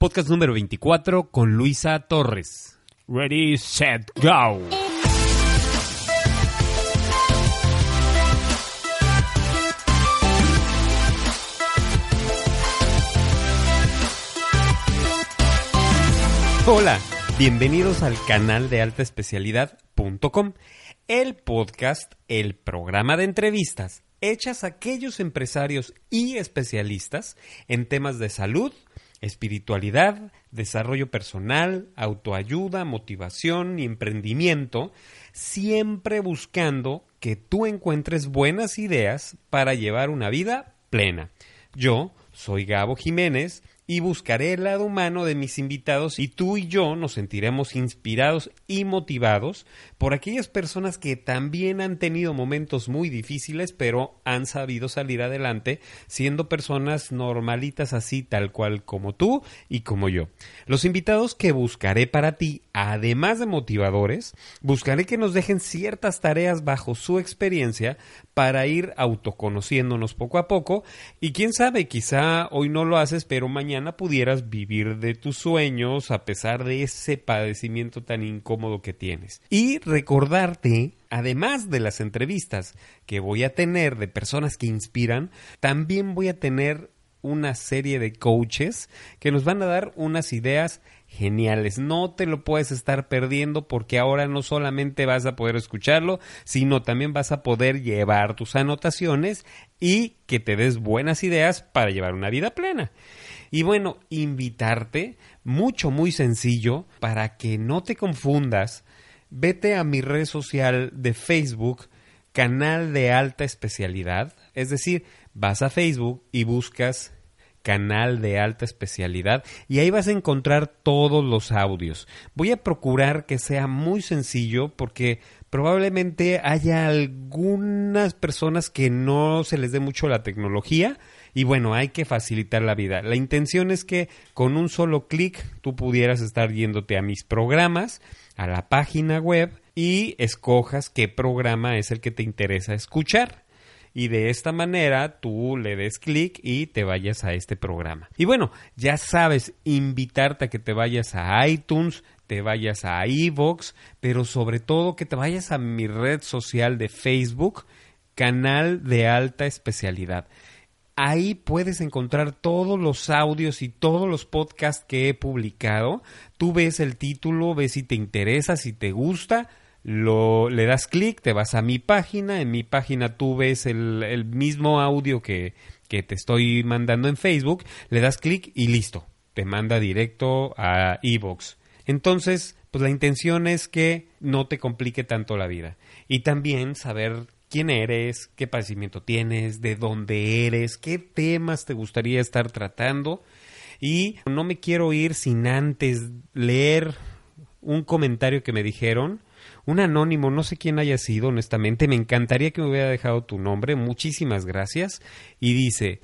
podcast número 24 con Luisa Torres. Ready, set, go. Hola, bienvenidos al canal de alta especialidad.com, el podcast, el programa de entrevistas hechas a aquellos empresarios y especialistas en temas de salud, espiritualidad, desarrollo personal, autoayuda, motivación y emprendimiento, siempre buscando que tú encuentres buenas ideas para llevar una vida plena. Yo soy Gabo Jiménez y buscaré el lado humano de mis invitados y tú y yo nos sentiremos inspirados y motivados por aquellas personas que también han tenido momentos muy difíciles pero han sabido salir adelante siendo personas normalitas así tal cual como tú y como yo. Los invitados que buscaré para ti, además de motivadores, buscaré que nos dejen ciertas tareas bajo su experiencia para ir autoconociéndonos poco a poco y quién sabe, quizá hoy no lo haces pero mañana pudieras vivir de tus sueños a pesar de ese padecimiento tan incómodo que tienes. Y recordarte, además de las entrevistas que voy a tener de personas que inspiran, también voy a tener una serie de coaches que nos van a dar unas ideas geniales. No te lo puedes estar perdiendo porque ahora no solamente vas a poder escucharlo, sino también vas a poder llevar tus anotaciones y que te des buenas ideas para llevar una vida plena. Y bueno, invitarte, mucho, muy sencillo, para que no te confundas, vete a mi red social de Facebook, canal de alta especialidad, es decir, vas a Facebook y buscas canal de alta especialidad y ahí vas a encontrar todos los audios. Voy a procurar que sea muy sencillo porque probablemente haya algunas personas que no se les dé mucho la tecnología y bueno, hay que facilitar la vida. La intención es que con un solo clic tú pudieras estar yéndote a mis programas, a la página web y escojas qué programa es el que te interesa escuchar. Y de esta manera tú le des clic y te vayas a este programa. Y bueno, ya sabes, invitarte a que te vayas a iTunes, te vayas a iVoox, pero sobre todo que te vayas a mi red social de Facebook, canal de alta especialidad. Ahí puedes encontrar todos los audios y todos los podcasts que he publicado. Tú ves el título, ves si te interesa, si te gusta, lo, le das clic, te vas a mi página. En mi página tú ves el, mismo audio que, que te estoy mandando en Facebook, le das clic y listo. Te manda directo a Evox. Entonces, pues la intención es que no te complique tanto la vida. Y también saber quién eres, qué padecimiento tienes, de dónde eres, qué temas te gustaría estar tratando. Y no me quiero ir sin antes leer un comentario que me dijeron. Un anónimo, no sé quién haya sido, honestamente, me encantaría que me hubiera dejado tu nombre, muchísimas gracias. Y dice,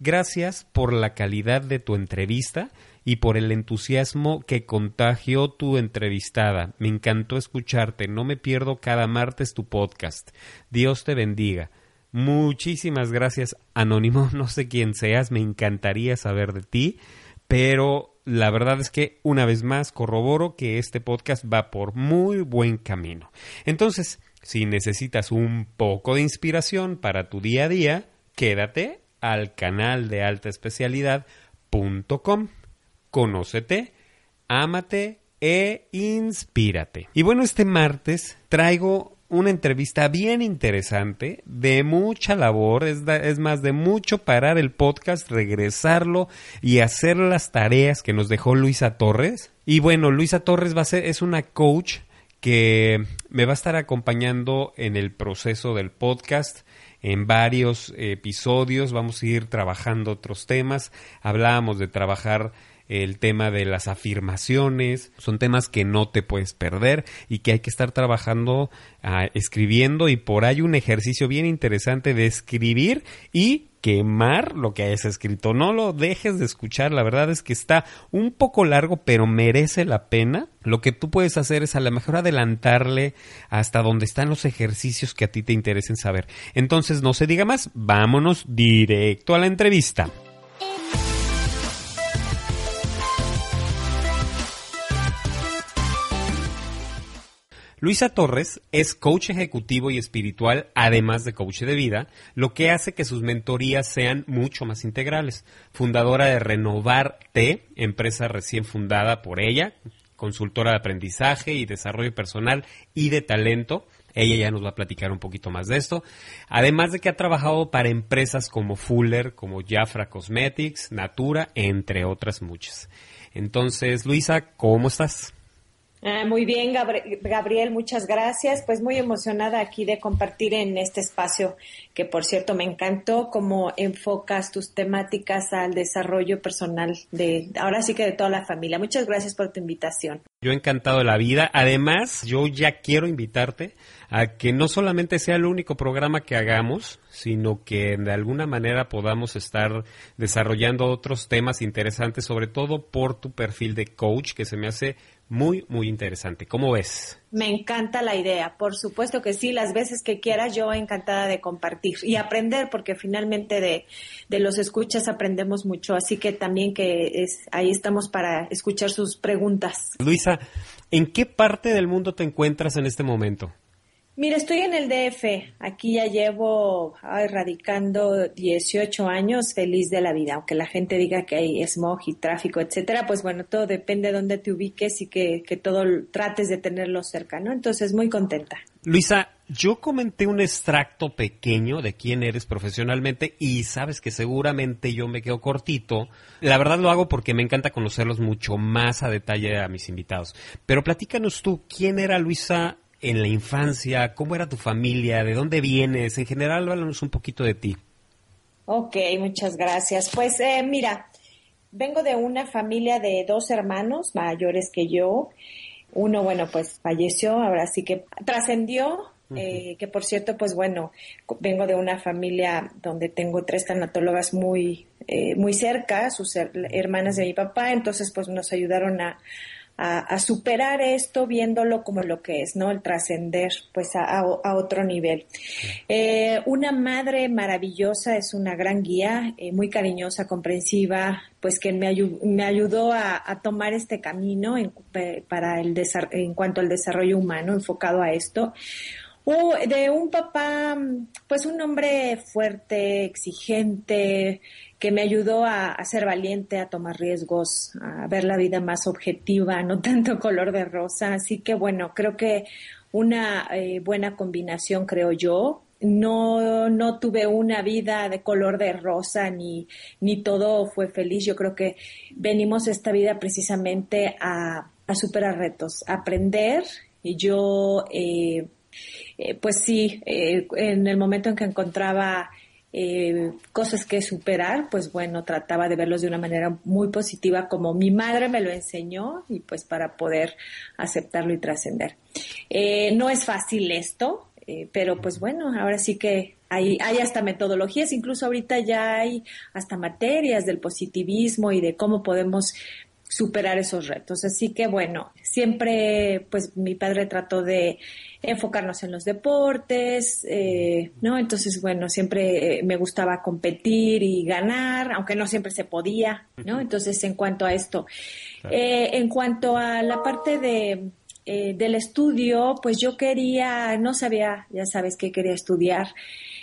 gracias por la calidad de tu entrevista y por el entusiasmo que contagió tu entrevistada. Me encantó escucharte. No me pierdo cada martes tu podcast. Dios te bendiga. Muchísimas gracias, Anónimo. No sé quién seas, me encantaría saber de ti, pero la verdad es que una vez más corroboro que este podcast va por muy buen camino. Entonces, si necesitas un poco de inspiración para tu día a día, quédate al canal de alta especialidad.com conócete, ámate e inspírate. Y bueno, este martes traigo una entrevista bien interesante, de mucha labor, es, es, más, de mucho parar el podcast, regresarlo y hacer las tareas que nos dejó Luisa Torres. Y bueno, Luisa Torres va a ser, es una coach que me va a estar acompañando en el proceso del podcast en varios episodios vamos a ir trabajando otros temas hablábamos de trabajar el tema de las afirmaciones, son temas que no te puedes perder y que hay que estar trabajando, ah, escribiendo y por ahí un ejercicio bien interesante de escribir y quemar lo que hayas escrito. No lo dejes de escuchar, la verdad es que está un poco largo, pero merece la pena. Lo que tú puedes hacer es a lo mejor adelantarle hasta donde están los ejercicios que a ti te interesen saber. Entonces, no se diga más, vámonos directo a la entrevista. Luisa Torres es coach ejecutivo y espiritual, además de coach de vida, lo que hace que sus mentorías sean mucho más integrales. Fundadora de Renovar T, empresa recién fundada por ella, consultora de aprendizaje y desarrollo personal y de talento. Ella ya nos va a platicar un poquito más de esto. Además de que ha trabajado para empresas como Fuller, como Jafra Cosmetics, Natura, entre otras muchas. Entonces, Luisa, ¿cómo estás? Ah, muy bien, Gabriel, muchas gracias. Pues muy emocionada aquí de compartir en este espacio, que por cierto me encantó cómo enfocas tus temáticas al desarrollo personal de, ahora sí que de toda la familia. Muchas gracias por tu invitación. Yo encantado de la vida. Además, yo ya quiero invitarte a que no solamente sea el único programa que hagamos, sino que de alguna manera podamos estar desarrollando otros temas interesantes, sobre todo por tu perfil de coach, que se me hace muy, muy interesante. ¿Cómo ves? Me encanta la idea. Por supuesto que sí, las veces que quieras, yo encantada de compartir y aprender, porque finalmente de, de los escuchas aprendemos mucho. Así que también que es, ahí estamos para escuchar sus preguntas. Luisa, ¿en qué parte del mundo te encuentras en este momento? Mira, estoy en el DF. Aquí ya llevo radicando 18 años feliz de la vida. Aunque la gente diga que hay smog y tráfico, etcétera, pues bueno, todo depende de dónde te ubiques y que, que todo trates de tenerlo cerca, ¿no? Entonces, muy contenta. Luisa, yo comenté un extracto pequeño de quién eres profesionalmente y sabes que seguramente yo me quedo cortito. La verdad lo hago porque me encanta conocerlos mucho más a detalle a mis invitados. Pero platícanos tú, ¿quién era Luisa en la infancia? ¿Cómo era tu familia? ¿De dónde vienes? En general, háblanos un poquito de ti. Ok, muchas gracias. Pues eh, mira, vengo de una familia de dos hermanos mayores que yo. Uno, bueno, pues falleció, ahora sí que trascendió, eh, que por cierto, pues bueno, vengo de una familia donde tengo tres tanatólogas muy, eh, muy cerca, sus hermanas de mi papá, entonces pues nos ayudaron a, a, superar esto viéndolo como lo que es, ¿no? El trascender pues a, otro nivel. Eh, una madre maravillosa es una gran guía, eh, muy cariñosa, comprensiva, pues que me, me ayudó a, tomar este camino en, para el en cuanto al desarrollo humano enfocado a esto. Uh, de un papá, pues un hombre fuerte, exigente, que me ayudó a, ser valiente, a tomar riesgos, a ver la vida más objetiva, no tanto color de rosa. Así que bueno, creo que una eh, buena combinación, creo yo. No, no tuve una vida de color de rosa ni, ni todo fue feliz. Yo creo que venimos esta vida precisamente a, a superar retos, a aprender. Y yo, eh, eh, pues sí, en el momento en que encontraba eh, cosas que superar, pues bueno, trataba de verlos de una manera muy positiva como mi madre me lo enseñó y pues para poder aceptarlo y trascender. Eh, no es fácil esto, eh, pero pues bueno, ahora sí que hay, hay hasta metodologías, incluso ahorita ya hay hasta materias del positivismo y de cómo podemos superar esos retos. Así que bueno, siempre pues mi padre trató de enfocarnos en los deportes, eh, ¿no? Entonces, bueno, siempre eh, me gustaba competir y ganar, aunque no siempre se podía, ¿no? Entonces, en cuanto a esto, eh, en cuanto a la parte de del estudio, pues yo quería, no sabía, ya sabes que quería estudiar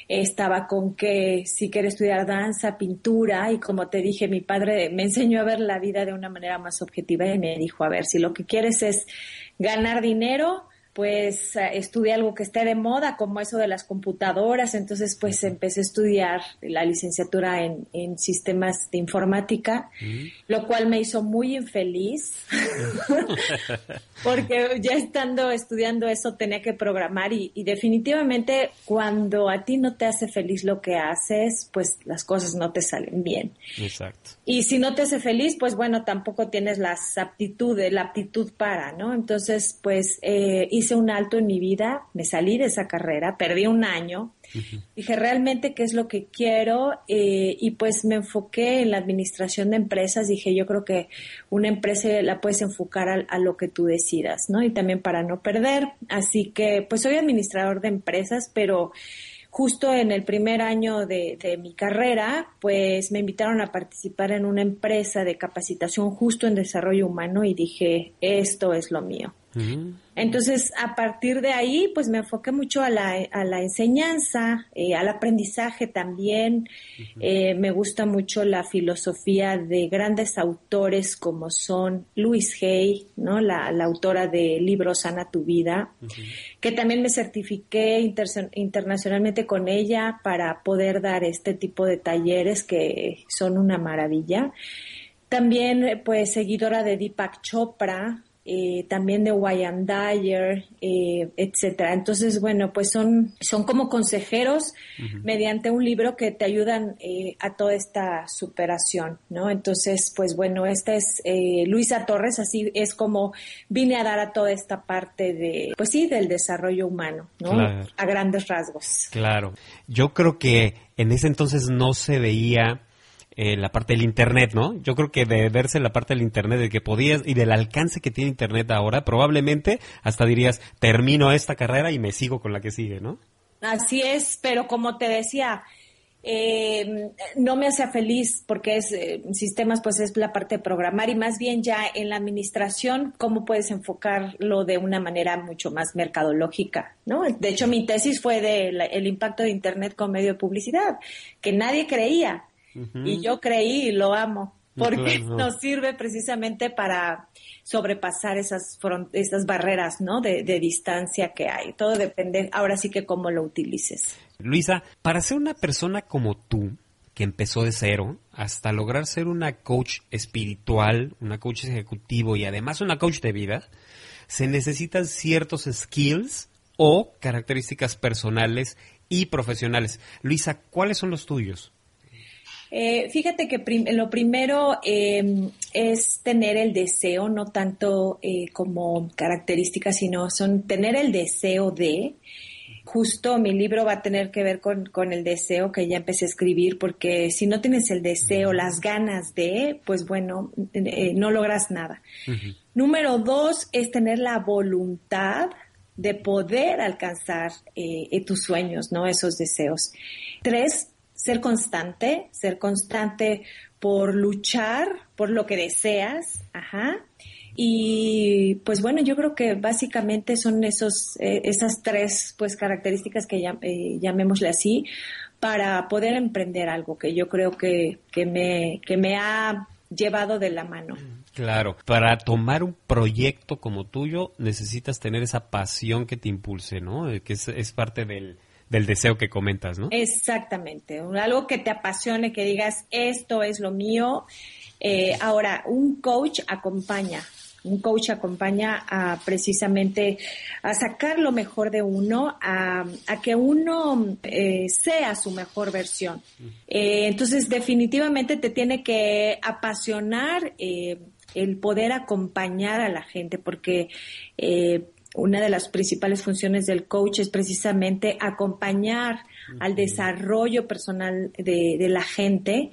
estaba con que si quería estudiar danza, pintura y como te dije, mi padre me enseñó a ver la vida de una manera más objetiva y me dijo, a ver, si lo que quieres es ganar dinero, pues eh, estudié algo que esté de moda, como eso de las computadoras. Entonces, pues empecé a estudiar la licenciatura en, en sistemas de informática, lo cual me hizo muy infeliz, porque ya estando estudiando eso tenía que programar y, y, definitivamente cuando a ti no te hace feliz lo que haces, pues las cosas no te salen bien. Exacto. Y si no te hace feliz, pues bueno, tampoco tienes las aptitudes, la aptitud para, ¿no? Entonces, pues eh, hice un alto en mi vida, me salí de esa carrera, perdí un año, dije realmente qué es lo que quiero eh, y pues me enfoqué en la administración de empresas, dije yo creo que una empresa la puedes enfocar a, a lo que tú decidas, ¿no? Y también para no perder, así que pues soy administrador de empresas, pero justo en el primer año de, mi carrera, pues me invitaron a participar en una empresa de capacitación justo en desarrollo humano y dije, esto es lo mío. Entonces, a partir de ahí, pues me enfoqué mucho a la, a la enseñanza, eh, al aprendizaje también. Eh, me gusta mucho la filosofía de grandes autores como son Louise Hay, ¿no? la, autora de libro Sana tu vida, que también me certifiqué internacionalmente con ella para poder dar este tipo de talleres que son una maravilla. También, pues, seguidora de Deepak Chopra, eh, también de Wayne Dyer, eh, etcétera. Entonces, bueno, pues son, son como consejeros mediante un libro que te ayudan eh, a toda esta superación, ¿no? Entonces, pues bueno, esta es eh, Luisa Torres, así es como vine a dar a toda esta parte de, pues sí, del desarrollo humano, ¿no? A grandes rasgos. Claro. Yo creo que en ese entonces no se veía eh, la parte del Internet, ¿no? Yo creo que de verse la parte del Internet, de que podías y del alcance que tiene Internet ahora, probablemente hasta dirías, termino esta carrera y me sigo con la que sigue, ¿no? Así es, pero como te decía, eh, no me hace feliz porque es eh, sistemas pues es la parte de programar y más bien ya en la administración cómo puedes enfocarlo de una manera mucho más mercadológica no de hecho mi tesis fue de el impacto de internet con medio de publicidad que nadie creía y yo creí y lo amo, porque nos sirve precisamente para sobrepasar esas, esas barreras ¿no? De, de, distancia que hay. Todo depende ahora sí que cómo lo utilices. Luisa, para ser una persona como tú, que empezó de cero, hasta lograr ser una coach espiritual, una coach ejecutivo y además una coach de vida, se necesitan ciertos skills o características personales y profesionales. Luisa, ¿cuáles son los tuyos? Eh, fíjate que lo primero em, es tener el deseo, no tanto eh, como característica, sino son tener el deseo de. Justo mi libro va a tener que ver con, el deseo que ya empecé a escribir, porque si no tienes el deseo, las ganas de, pues bueno, eh, no logras nada. Número dos es tener la voluntad de poder alcanzar tus sueños, ¿no? Esos deseos. Tres, ser constante, ser constante por luchar por lo que deseas, ajá. Y pues bueno, yo creo que básicamente son esos, eh, esas tres pues características que eh, llamémosle así para poder emprender algo que yo creo que, que, me, que me ha llevado de la mano. Claro, para tomar un proyecto como tuyo necesitas tener esa pasión que te impulse, ¿no? Que es parte del, del deseo que comentas, ¿no? Exactamente, algo que te apasione, que digas, esto es lo mío. Eh, ahora, un coach acompaña, un coach acompaña a precisamente a sacar lo mejor de uno, a, que uno eh, sea su mejor versión. Eh, entonces, definitivamente te tiene que apasionar el poder acompañar a la gente, porque una de las principales funciones del coach es precisamente acompañar al desarrollo personal de, la gente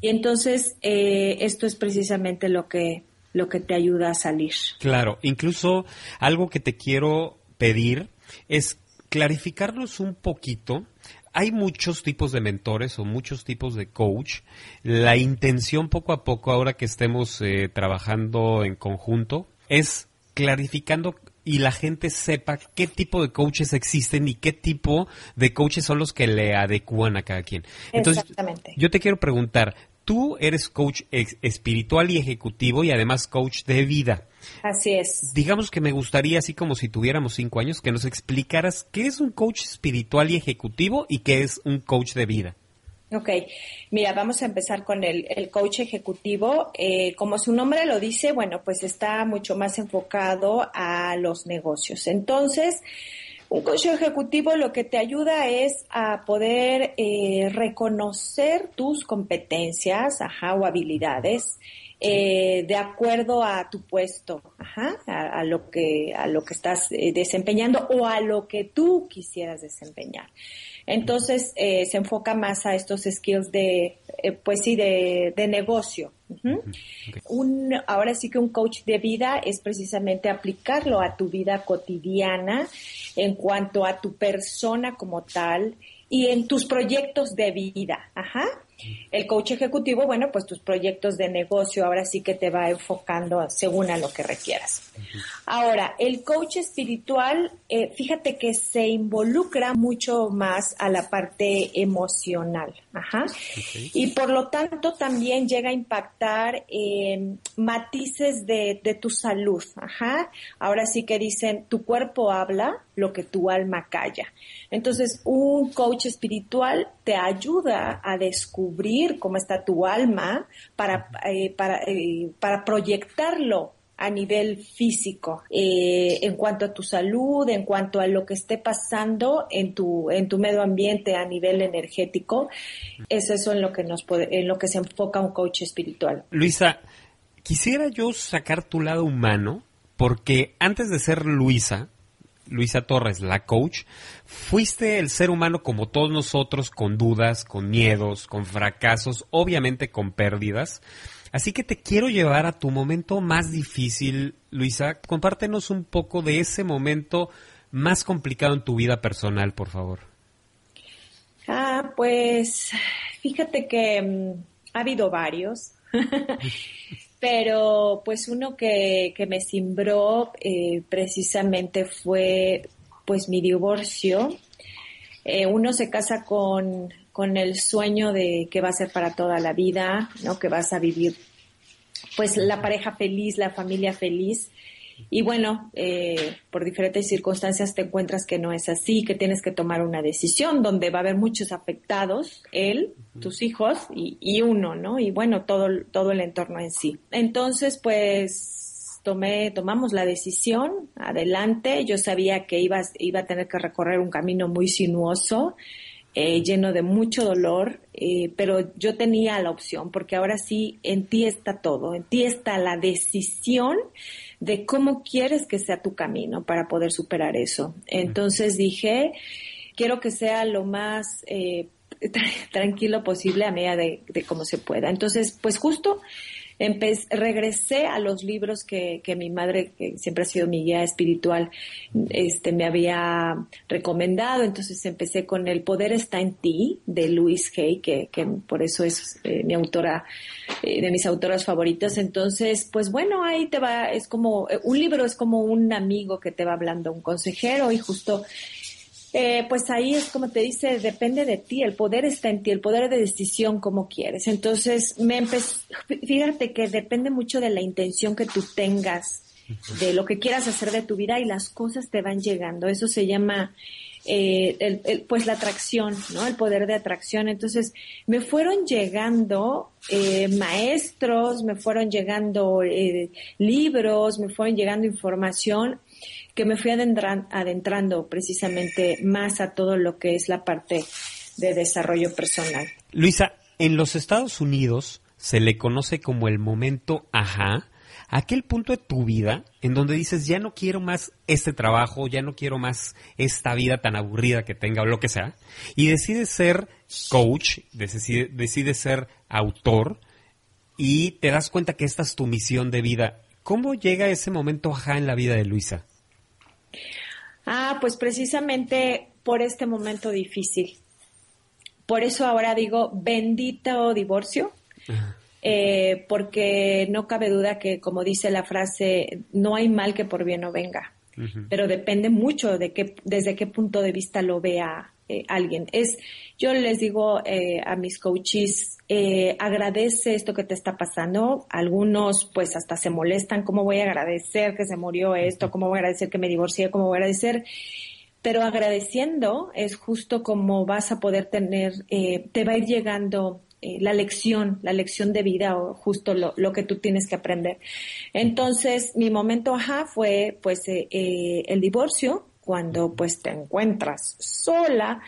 y entonces eh, esto es precisamente lo que lo que te ayuda a salir. Claro, incluso algo que te quiero pedir es clarificarnos un poquito hay muchos tipos de mentores o muchos tipos de coach. La intención poco a poco, ahora que estemos eh, trabajando en conjunto, es clarificando y la gente sepa qué tipo de coaches existen y qué tipo de coaches son los que le adecúan a cada quien. Entonces, Exactamente. yo te quiero preguntar, tú eres coach espiritual y ejecutivo y además coach de vida. Así es. Digamos que me gustaría, así como si tuviéramos cinco años, que nos explicaras qué es un coach espiritual y ejecutivo y qué es un coach de vida. Ok, mira, vamos a empezar con el, coach ejecutivo. Eh, como su nombre lo dice, bueno, pues está mucho más enfocado a los negocios. Entonces, un coach ejecutivo lo que te ayuda es a poder eh, reconocer tus competencias ajá, o habilidades eh, de acuerdo a tu puesto, ajá, a, lo que a lo que estás desempeñando o a lo que tú quisieras desempeñar. Entonces eh, se enfoca más a estos skills de, eh, pues sí, de, negocio. un, ahora sí que un coach de vida es precisamente aplicarlo a tu vida cotidiana en cuanto a tu persona como tal y en tus proyectos de vida. Ajá. El coach ejecutivo, bueno, pues tus proyectos de negocio ahora sí que te va enfocando según a lo que requieras. Ahora, el coach espiritual, eh, fíjate que se involucra mucho más a la parte emocional, ajá. Y por lo tanto también llega a impactar matices de, de tu salud, ajá. Ahora sí que dicen, tu cuerpo habla lo que tu alma calla. Entonces, un coach espiritual te ayuda a descubrir cómo está tu alma para, eh, para, eh, para proyectarlo a nivel físico, eh, en cuanto a tu salud, en cuanto a lo que esté pasando en tu, en tu medio ambiente a nivel energético. Eso es en lo que nos en lo que se enfoca un coach espiritual. Luisa, quisiera yo sacar tu lado humano, porque antes de ser Luisa, Luisa Torres, la coach, fuiste el ser humano como todos nosotros, con dudas, con miedos, con fracasos, obviamente con pérdidas. Así que te quiero llevar a tu momento más difícil, Luisa. Compártenos un poco de ese momento más complicado en tu vida personal, por favor. Ah, pues fíjate que mm, ha habido varios. pero pues uno que, que me cimbró eh, precisamente fue pues mi divorcio. Eh, uno se casa con, con el sueño de que va a ser para toda la vida, ¿no? Que vas a vivir pues la pareja feliz, la familia feliz. Y bueno, eh, por diferentes circunstancias te encuentras que no es así, que tienes que tomar una decisión donde va a haber muchos afectados, él, tus hijos y, y uno, ¿no? Y bueno, todo, todo el entorno en sí. Entonces, pues tomé, tomamos la decisión, adelante. Yo sabía que iba, iba a tener que recorrer un camino muy sinuoso. Eh, lleno de mucho dolor, eh, pero yo tenía la opción, porque ahora sí, en ti está todo, en ti está la decisión de cómo quieres que sea tu camino para poder superar eso. Entonces dije, quiero que sea lo más eh, tranquilo posible a medida de, de cómo se pueda. Entonces, pues justo regresé a los libros que, que, mi madre, que siempre ha sido mi guía espiritual, este, me había recomendado. Entonces empecé con El poder está en ti, de Louise Hay, que, que por eso es eh, mi autora, eh, de mis autoras favoritas. Entonces, pues bueno, ahí te va, es como, eh, un libro es como un amigo que te va hablando, un consejero, y justo eh, pues ahí es como te dice, depende de ti, el poder está en ti, el poder de decisión como quieres. Entonces, me fíjate que depende mucho de la intención que tú tengas, de lo que quieras hacer de tu vida y las cosas te van llegando. Eso se llama, eh, el, pues la atracción, ¿no? El poder de atracción. Entonces, me fueron llegando eh, maestros, me fueron llegando eh, libros, me fueron llegando información que me fui adentrando precisamente más a todo lo que es la parte de desarrollo personal. Luisa, en los Estados Unidos se le conoce como el momento ajá, aquel punto de tu vida en donde dices, ya no quiero más este trabajo, ya no quiero más esta vida tan aburrida que tenga o lo que sea, y decides ser coach, decides decide ser autor, y te das cuenta que esta es tu misión de vida. ¿Cómo llega ese momento ajá en la vida de Luisa? Ah, pues precisamente por este momento difícil. Por eso ahora digo bendito divorcio, eh, porque no cabe duda que, como dice la frase, no hay mal que por bien no venga, pero depende mucho de qué, desde qué punto de vista lo vea eh, alguien. Es, yo les digo eh, a mis coaches, eh, agradece esto que te está pasando. Algunos pues hasta se molestan, ¿cómo voy a agradecer que se murió esto? ¿Cómo voy a agradecer que me divorcié? ¿Cómo voy a agradecer? Pero agradeciendo es justo como vas a poder tener, te va a ir llegando la lección, la lección de vida o justo lo, lo, que tú tienes que aprender. Entonces, mi momento ajá fue pues el divorcio, cuando pues te encuentras sola,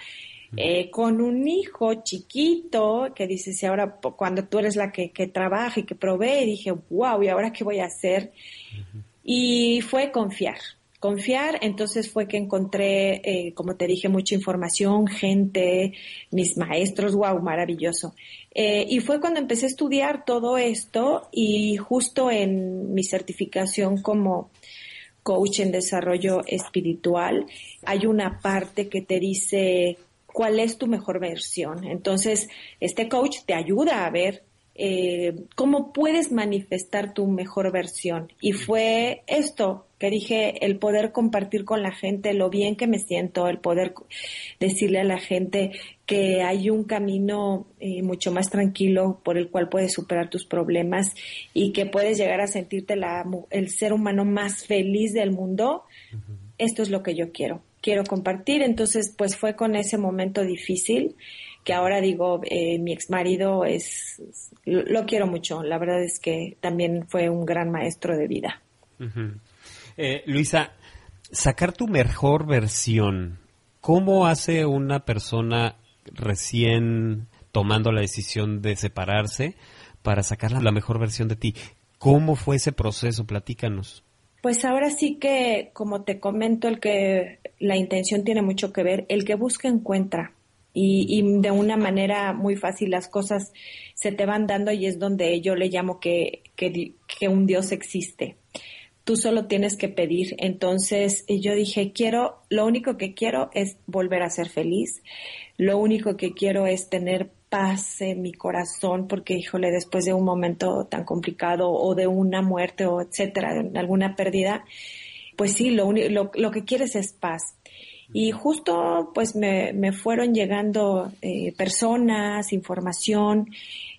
eh, con un hijo chiquito que dices, y ahora cuando tú eres la que, que trabaja y que provee, dije, wow, ¿y ahora qué voy a hacer? Y fue confiar, confiar, entonces fue que encontré, eh, como te dije, mucha información, gente, mis maestros, wow, maravilloso. Eh, y fue cuando empecé a estudiar todo esto y justo en mi certificación como coach en desarrollo espiritual, hay una parte que te dice cuál es tu mejor versión. Entonces, este coach te ayuda a ver eh, cómo puedes manifestar tu mejor versión. Y fue esto que dije, el poder compartir con la gente lo bien que me siento, el poder decirle a la gente que hay un camino eh, mucho más tranquilo por el cual puedes superar tus problemas y que puedes llegar a sentirte la, el ser humano más feliz del mundo. Esto es lo que yo quiero. Quiero compartir. Entonces, pues fue con ese momento difícil que ahora digo, eh, mi ex marido es, lo, quiero mucho. La verdad es que también fue un gran maestro de vida. Eh, Luisa, sacar tu mejor versión, ¿cómo hace una persona recién tomando la decisión de separarse para sacar la mejor versión de ti? ¿Cómo fue ese proceso? Platícanos. Pues ahora sí que, como te comento, el que la intención tiene mucho que ver, el que busca encuentra y, de una manera muy fácil las cosas se te van dando y es donde yo le llamo que, que, que un Dios existe. Tú solo tienes que pedir. Entonces yo dije, quiero, lo único que quiero es volver a ser feliz. Lo único que quiero es tener paz en mi corazón porque, híjole, después de un momento tan complicado o de una muerte o etcétera, alguna pérdida, pues sí, lo, lo, lo que quieres es paz. Y justo pues me, me fueron llegando eh, personas, información,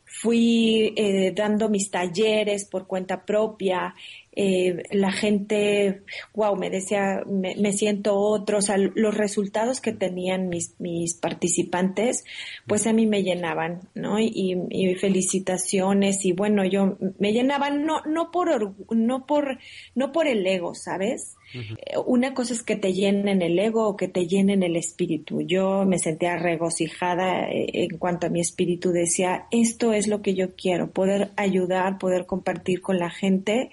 fui eh, dando mis talleres por cuenta propia, eh, la gente, wow, me decía, me, siento otro, o sea, los resultados que tenían mis, mis participantes, pues a mí me llenaban, ¿no? Y, y felicitaciones y bueno, yo me llenaban no, no por, no por, no por el ego, ¿sabes? Eh, una cosa es que te llenen el ego o que te llenen el espíritu. Yo me sentía regocijada eh, en cuanto a mi espíritu. Decía, esto es lo que yo quiero, poder ayudar, poder compartir con la gente,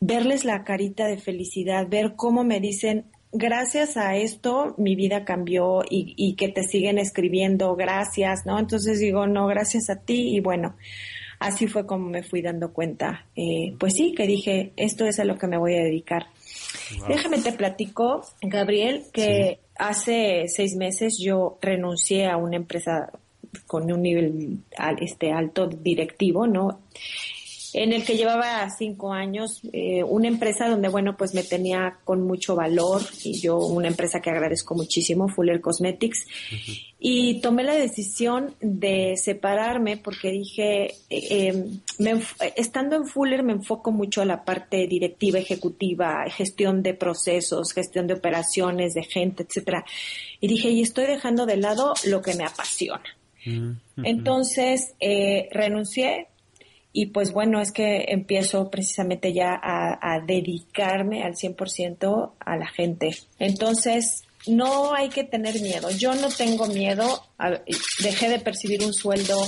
verles la carita de felicidad, ver cómo me dicen, gracias a esto mi vida cambió y, que te siguen escribiendo, gracias, ¿no? Entonces digo, no, gracias a ti y bueno, así fue como me fui dando cuenta. Eh, pues sí, que dije, esto es a lo que me voy a dedicar. Déjame te platico, Gabriel, que hace seis meses yo renuncié a una empresa con un nivel este alto directivo, ¿no? En el que llevaba cinco años, eh, una empresa donde, bueno, pues me tenía con mucho valor y yo una empresa que agradezco muchísimo, Fuller Cosmetics, y tomé la decisión de separarme porque dije, eh, em, estando en Fuller me enfoco mucho a la parte directiva, ejecutiva, gestión de procesos, gestión de operaciones, de gente, etcétera, y dije, y estoy dejando de lado lo que me apasiona. Entonces, eh, renuncié, y pues bueno, es que empiezo precisamente ya a, dedicarme al 100% a la gente. Entonces, no hay que tener miedo. Yo no tengo miedo. dejé de percibir un sueldo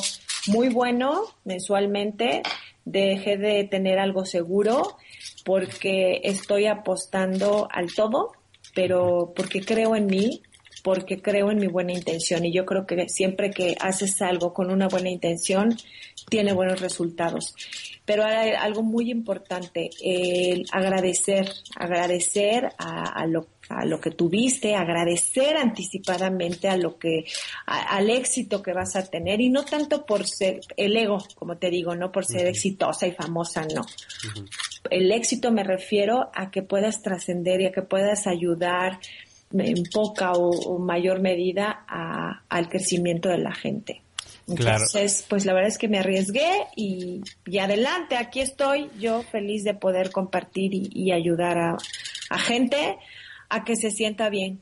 muy bueno mensualmente. Dejé de tener algo seguro porque estoy apostando al todo, pero porque creo en mí, porque creo en mi buena intención y yo creo que siempre que haces algo con una buena intención, tiene buenos resultados. Pero hay algo muy importante, el agradecer, agradecer a, lo, a lo que tuviste, agradecer anticipadamente a lo que, al éxito que vas a tener y no tanto por ser el ego, como te digo, no por ser exitosa y famosa, no. El éxito me refiero a que puedas trascender y a que puedas ayudar en poca o, mayor medida al crecimiento de la gente. Entonces, pues la verdad es que me arriesgué y, adelante, aquí estoy yo feliz de poder compartir y, ayudar a, a, gente a que se sienta bien.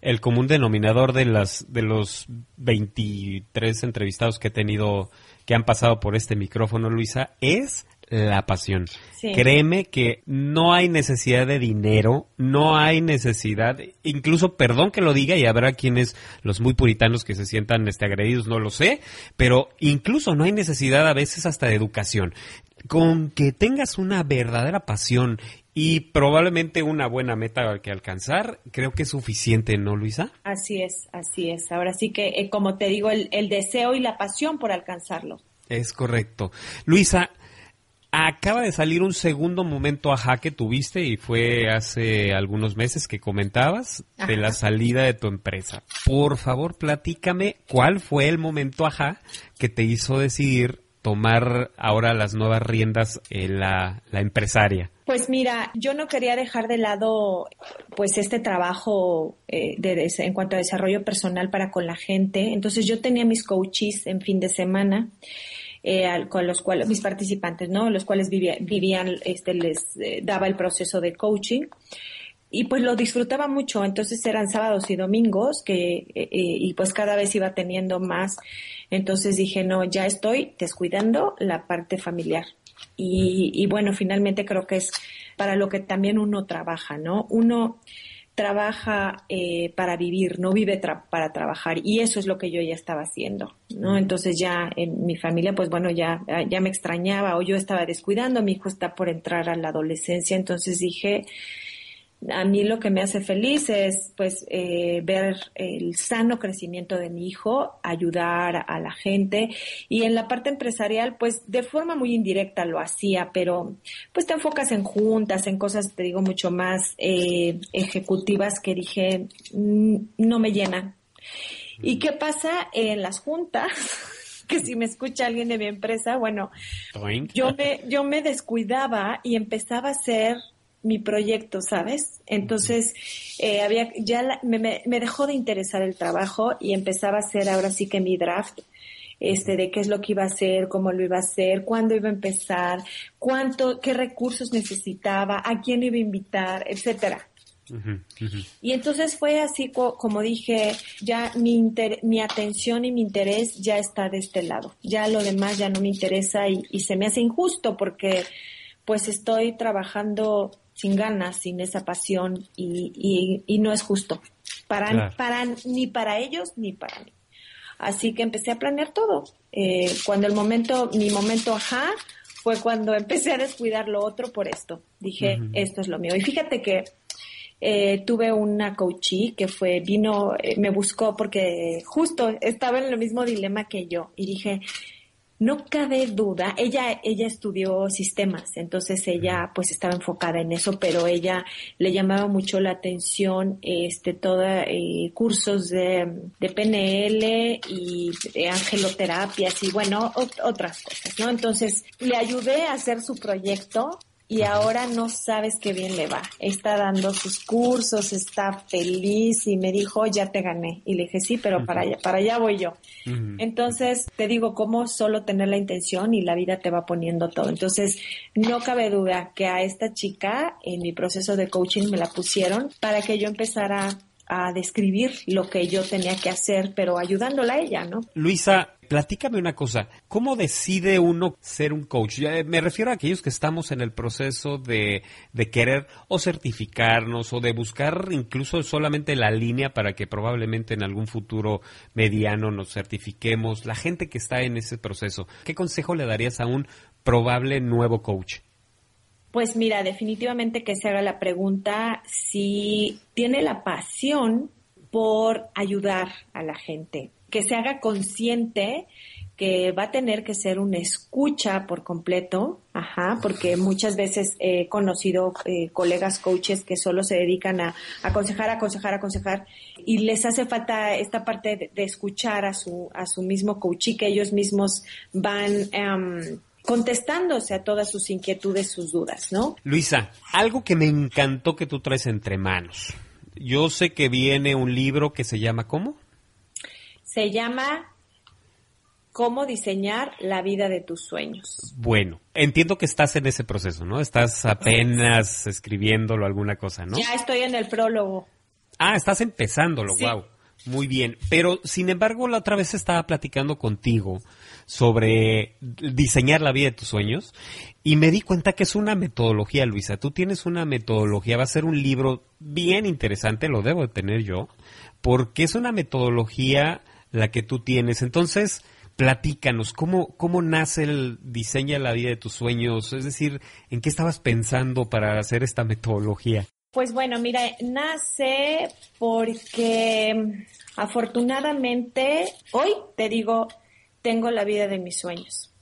El común denominador de las de los 23 entrevistados que he tenido que han pasado por este micrófono, Luisa, es la pasión. Créeme que no hay necesidad de dinero, no hay necesidad, incluso perdón que lo diga y habrá quienes, los muy puritanos que se sientan este, agredidos, no lo sé, pero incluso no hay necesidad a veces hasta de educación. Con que tengas una verdadera pasión y probablemente una buena meta que alcanzar, creo que es suficiente, ¿no, Luisa? Así es, así es. Ahora sí que, eh, como te digo, el, el deseo y la pasión por alcanzarlo. Es correcto. Luisa, acaba de salir un segundo momento ajá que tuviste y fue hace algunos meses que comentabas de la salida de tu empresa. Por favor, platícame cuál fue el momento ajá que te hizo decidir tomar ahora las nuevas riendas en la, la, empresaria? Pues mira, yo no quería dejar de lado pues este trabajo eh, de, en cuanto a desarrollo personal para con la gente. Entonces yo tenía mis coaches en fin de semana. Eh, con los cuales mis participantes, ¿no? Los cuales vivían, este, les eh, daba el proceso de coaching y pues lo disfrutaba mucho. Entonces eran sábados y domingos que eh, y pues cada vez iba teniendo más. Entonces dije no, ya estoy descuidando la parte familiar. Y, y bueno, finalmente creo que es para lo que también uno trabaja, ¿no? Uno trabaja eh, para vivir, no vive para trabajar y eso es lo que yo ya estaba haciendo, ¿no? Entonces ya en mi familia, pues bueno, ya, ya me extrañaba o yo estaba descuidando, mi hijo está por entrar a la adolescencia, entonces dije, a mí lo que me hace feliz es pues eh, ver el sano crecimiento de mi hijo, ayudar a la gente y en la parte empresarial pues de forma muy indirecta lo hacía, pero pues te enfocas en juntas, en cosas te digo mucho más eh, ejecutivas que dije mm, no me llenan. ¿Y qué pasa en las juntas? que si me escucha alguien de mi empresa, bueno, yo me, yo me descuidaba y empezaba a hacer mi proyecto, ¿sabes? Entonces, eh, había, ya me, me, dejó de interesar el trabajo y empezaba a hacer ahora sí que mi draft, este, de qué es lo que iba a hacer, cómo lo iba a hacer, cuándo iba a empezar, cuánto, qué recursos necesitaba, a quién iba a invitar, etcétera. Y entonces fue así como dije, ya mi, mi atención y mi interés ya está de este lado, ya lo demás ya no me interesa y, y se me hace injusto porque pues estoy trabajando sin ganas, sin esa pasión y, y, no es justo para, para ni para ellos ni para mí. Así que empecé a planear todo. Eh, cuando el momento, mi momento ajá, fue cuando empecé a descuidar lo otro por esto. Dije, esto es lo mío. Y fíjate que eh, tuve una coachee que fue, vino, eh, me buscó porque justo estaba en el mismo dilema que yo y dije, no cabe duda, ella, ella estudió sistemas, entonces ella pues estaba enfocada en eso, pero ella le llamaba mucho la atención este toda eh, cursos de, de, PNL y de angeloterapias y bueno, otras cosas, ¿no? Entonces le ayudé a hacer su proyecto y ahora no sabes qué bien le va. Está dando sus cursos, está feliz y me dijo, ya te gané. Y le dije, sí, pero para allá, para allá voy yo. Entonces, te digo, cómo solo tener la intención y la vida te va poniendo todo. Entonces, no cabe duda que a esta chica en mi proceso de coaching me la pusieron para que yo empezara a describir lo que yo tenía que hacer, pero ayudándola a ella, ¿no? Luisa, platícame una cosa, ¿cómo decide uno ser un coach? me refiero a aquellos que estamos en el proceso de, de querer o certificarnos o de buscar incluso solamente la línea para que probablemente en algún futuro mediano nos certifiquemos, la gente que está en ese proceso. ¿Qué consejo le darías a un probable nuevo coach? Pues mira, definitivamente que se haga la pregunta si tiene la pasión por ayudar a la gente, que se haga consciente que va a tener que ser una escucha por completo, ajá, porque muchas veces he conocido eh, colegas coaches que solo se dedican a, aconsejar, aconsejar, aconsejar, y les hace falta esta parte de, escuchar a su, a su mismo coach y que ellos mismos van em, contestándose a todas sus inquietudes, sus dudas, ¿no? Luisa, algo que me encantó que tú traes entre manos. Yo sé que viene un libro que se llama ¿cómo? Se llama Cómo diseñar la vida de tus sueños. Bueno, entiendo que estás en ese proceso, ¿no? Estás apenas escribiéndolo alguna cosa, ¿no? Ya estoy en el prólogo. Ah, estás empezándolo, wow. Muy bien, pero sin embargo la otra vez estaba platicando contigo sobre diseñar la vida de tus sueños y me di cuenta que es una metodología, Luisa. Tú tienes una metodología, va a ser un libro bien interesante, lo debo de tener yo, porque es una metodología la que tú tienes. Entonces, platícanos, ¿cómo, cómo nace el diseño de la vida de tus sueños? Es decir, ¿en qué estabas pensando para hacer esta metodología? Pues bueno, mira, nace porque afortunadamente hoy te digo, tengo la vida de mis sueños.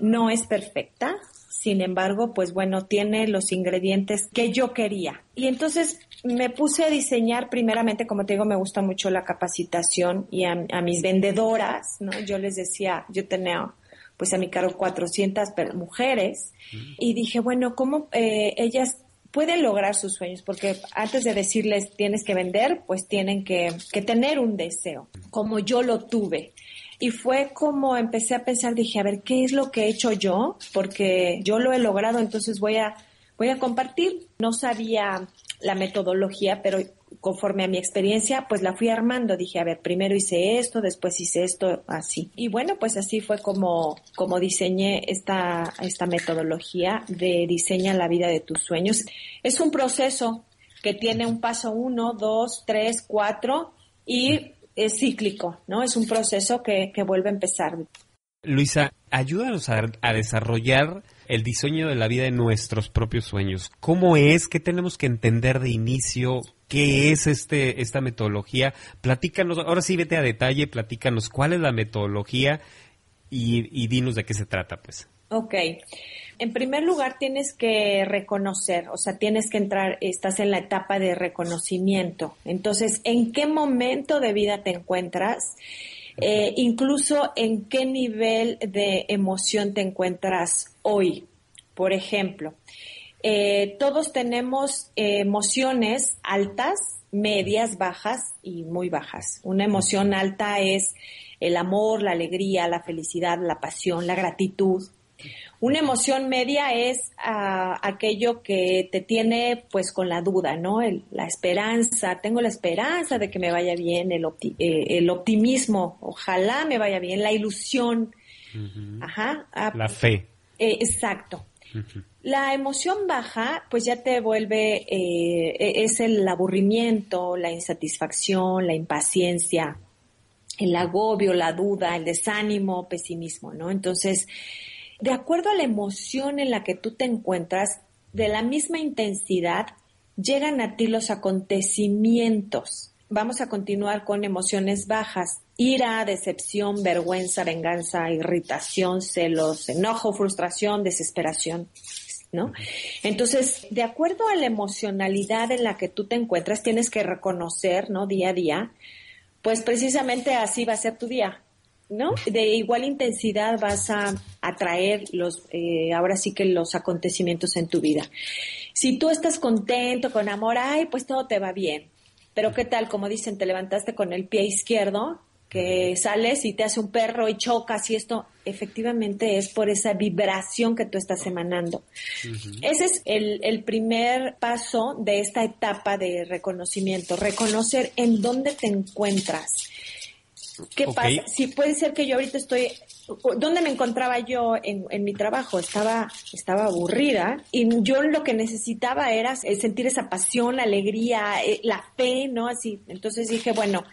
No es perfecta, sin embargo, pues bueno, tiene los ingredientes que yo quería. Y entonces me puse a diseñar primeramente, como te digo, me gusta mucho la capacitación y a, mis vendedoras, ¿no? Yo les decía, yo tenía pues a mi cargo 400 mujeres y dije, bueno, ¿cómo eh, ellas pueden lograr sus sueños? Porque antes de decirles tienes que vender, pues tienen que, que tener un deseo, como yo lo tuve. Y fue como empecé a pensar, dije, a ver, ¿qué es lo que he hecho yo? Porque yo lo he logrado, entonces voy a, voy a compartir. No sabía la metodología, pero conforme a mi experiencia, pues la fui armando. Dije, a ver, primero hice esto, después hice esto, así. Y bueno, pues así fue como, como diseñé esta, esta metodología de diseña la vida de tus sueños. Es un proceso que tiene un paso uno, dos, tres, cuatro y es cíclico, ¿no? Es un proceso que, vuelve a empezar. Luisa, ayúdanos a, a, desarrollar el diseño de la vida de nuestros propios sueños. ¿Cómo es? ¿Qué tenemos que entender de inicio? ¿Qué es este, esta metodología? Platícanos, ahora sí vete a detalle, platícanos cuál es la metodología y, y dinos de qué se trata, pues. Ok. En primer lugar, tienes que reconocer, o sea, tienes que entrar, estás en la etapa de reconocimiento. Entonces, ¿en qué momento de vida te encuentras? Eh, incluso en qué nivel de emoción te encuentras hoy. Por ejemplo, eh, todos tenemos emociones altas, medias, bajas y muy bajas. Una emoción alta es el amor, la alegría, la felicidad, la pasión, la gratitud. Una emoción media es ah, aquello que te tiene pues con la duda, ¿no? la esperanza, tengo la esperanza de que me vaya bien, el, eh, el optimismo, ojalá me vaya bien, la ilusión, ajá. Ah, la fe. Eh, exacto. La emoción baja, pues ya te vuelve, eh, e-, es el aburrimiento, la insatisfacción, la impaciencia, el agobio, la duda, el desánimo, pesimismo, ¿no? Entonces, de acuerdo a la emoción en la que tú te encuentras, de la misma intensidad, llegan a ti los acontecimientos. Vamos a continuar con emociones bajas. Ira, decepción, vergüenza, venganza, irritación, celos, enojo, frustración, desesperación. ¿No? Entonces, de acuerdo a la emocionalidad en la que tú te encuentras, tienes que reconocer, ¿no? Día a día, pues precisamente así va a ser tu día. ¿No? De igual intensidad vas a atraer los, eh, ahora sí que los acontecimientos en tu vida. Si tú estás contento, con amor, ay, pues todo te va bien. Pero qué tal, como dicen, te levantaste con el pie izquierdo, que sales y te hace un perro y chocas y esto efectivamente es por esa vibración que tú estás emanando. Ese es el, el, primer paso de esta etapa de reconocimiento, reconocer en dónde te encuentras. ¿Qué pasa? Si puede ser que yo ahorita estoy, ¿dónde me encontraba yo en, en, mi trabajo? Estaba, estaba aburrida y yo lo que necesitaba era sentir esa pasión, la alegría, eh, la fe, ¿no? Así. Entonces dije, bueno,